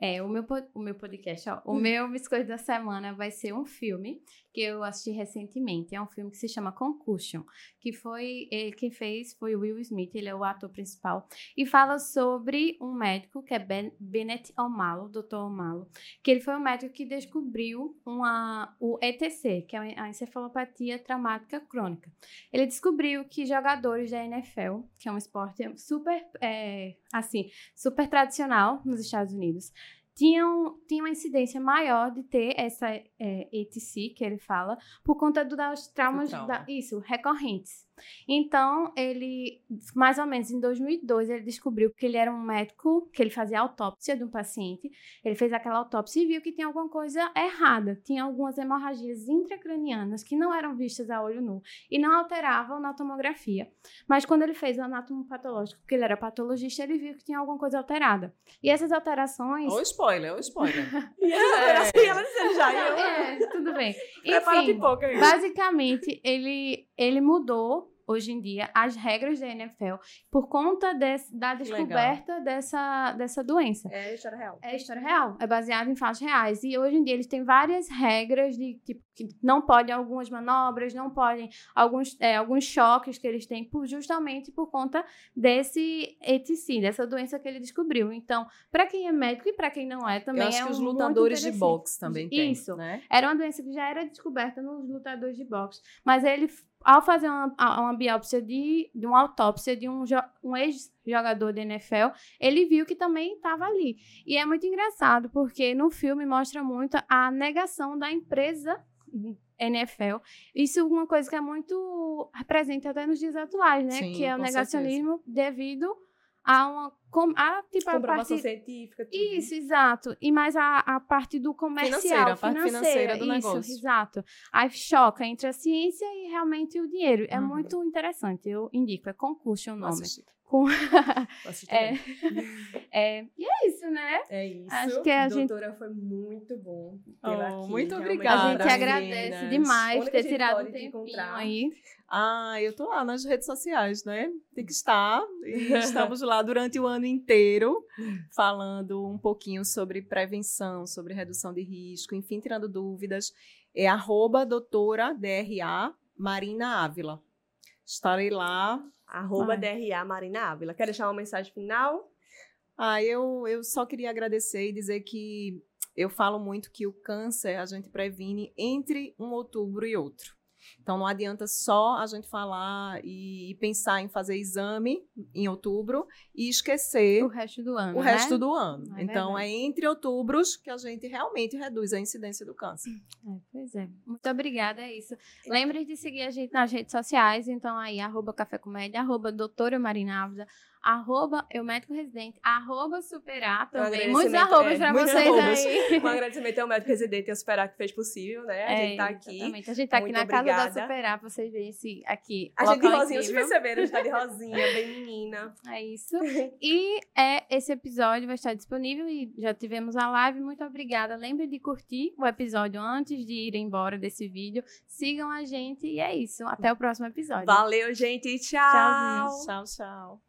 É, o meu, o meu podcast, ó. O Hum. meu biscoito da semana vai ser um filme que eu assisti recentemente. É um filme que se chama Concussion, que foi ele quem fez foi o Will Smith, ele é o ator principal e fala sobre um médico que é ben, Bennett Omalo, Dr. Omalo, que ele foi um médico que descobriu uma o ETC, que é a encefalopatia traumática crônica. Ele descobriu que jogadores da NFL, que é um esporte super é, assim, super tradicional nos Estados Unidos, tinham, tinham uma incidência maior de ter essa é, ETC, que ele fala, por conta do- dos traumas, trauma. da- isso, recorrentes. Então, ele, mais ou menos em 2002, ele descobriu que ele era um médico, que ele fazia autópsia de um paciente. Ele fez aquela autópsia e viu que tinha alguma coisa errada. Tinha algumas hemorragias intracranianas que não eram vistas a olho nu e não alteravam na tomografia. Mas quando ele fez o anátomo patológico, porque ele era patologista, ele viu que tinha alguma coisa alterada. E essas alterações. Ou spoiler, ou spoiler. E ela, assim, ela dizendo já. e eu- É, tudo bem. Prepara a Enfim, pipoca aí. basicamente, ele, ele mudou hoje em dia as regras da NFL por conta desse- da legal. descoberta dessa, dessa doença. É história real. É história real, é baseado em fatos reais. E hoje em dia eles têm várias regras de tipo que não podem algumas manobras, não podem alguns, é, alguns choques que eles têm por, justamente por conta desse ETC, dessa doença que ele descobriu. Então, para quem é médico e para quem não é, também Eu acho é que os muito lutadores de boxe também têm. Isso. Né? Era uma doença que já era descoberta nos lutadores de boxe. Mas ele, ao fazer uma, uma biópsia de, de uma autópsia de um, um ex-jogador da NFL, ele viu que também estava ali. E é muito engraçado, porque no filme mostra muito a negação da empresa NFL. Isso é uma coisa que é muito presente até nos dias atuais, né? Sim, que é o negacionismo devido a uma... com- A, tipo, a parte, científica, tudo. isso, exato. E mais a, a parte do comercial, Financeira, a parte financeira do isso, negócio. exato. Aí choca entre a ciência e realmente o dinheiro. É Uhum. muito interessante, eu indico. É concurso o nome. Com- É. É, e é isso, né? É isso. Acho que a gente- Doutora, foi muito bom Oh, aqui. muito obrigada. a gente Meninas. agradece demais Onde ter gente tirado um te tempinho encontrar? aí. Ah, eu tô lá nas redes sociais, né? Tem que estar. E estamos lá durante o ano inteiro falando um pouquinho sobre prevenção, sobre redução de risco, enfim, tirando dúvidas. É arroba doutora DRA Marina Ávila. Estarei lá. Arroba Vai. DRA Marina Ávila. Quer deixar uma mensagem final? Ah, eu, eu só queria agradecer e dizer que eu falo muito que o câncer a gente previne entre um outubro e outro. Então não adianta só a gente falar e pensar em fazer exame em outubro e esquecer O resto do ano. o né? resto do ano. É então verdade. é entre outubros que a gente realmente reduz a incidência do câncer. É, pois é. Muito obrigada, é isso. Lembre de seguir a gente nas redes sociais, então aí, arroba Café Comédia, arroba doutora Marina Ávila, arroba Eu Médico Residente, arroba Superar também. Um Muitos agradecimento, arrobas é, pra vocês arrobas. aí. Um agradecimento ao médico residente e ao Superar que fez possível, né? A gente É, tá aqui. Exatamente. A gente tá aqui Muito na casa da obrigada. Superar, pra vocês verem esse aqui. A gente de rosinha, vocês perceberam, a gente tá de rosinha, bem menina. É isso. E é, esse episódio vai estar disponível e já tivemos a live. Muito obrigada. Lembre de curtir o episódio antes de ir embora desse vídeo. Sigam a gente e é isso. Até o próximo episódio. Valeu, gente. Tchau. Tchauzinho. Tchau, tchau.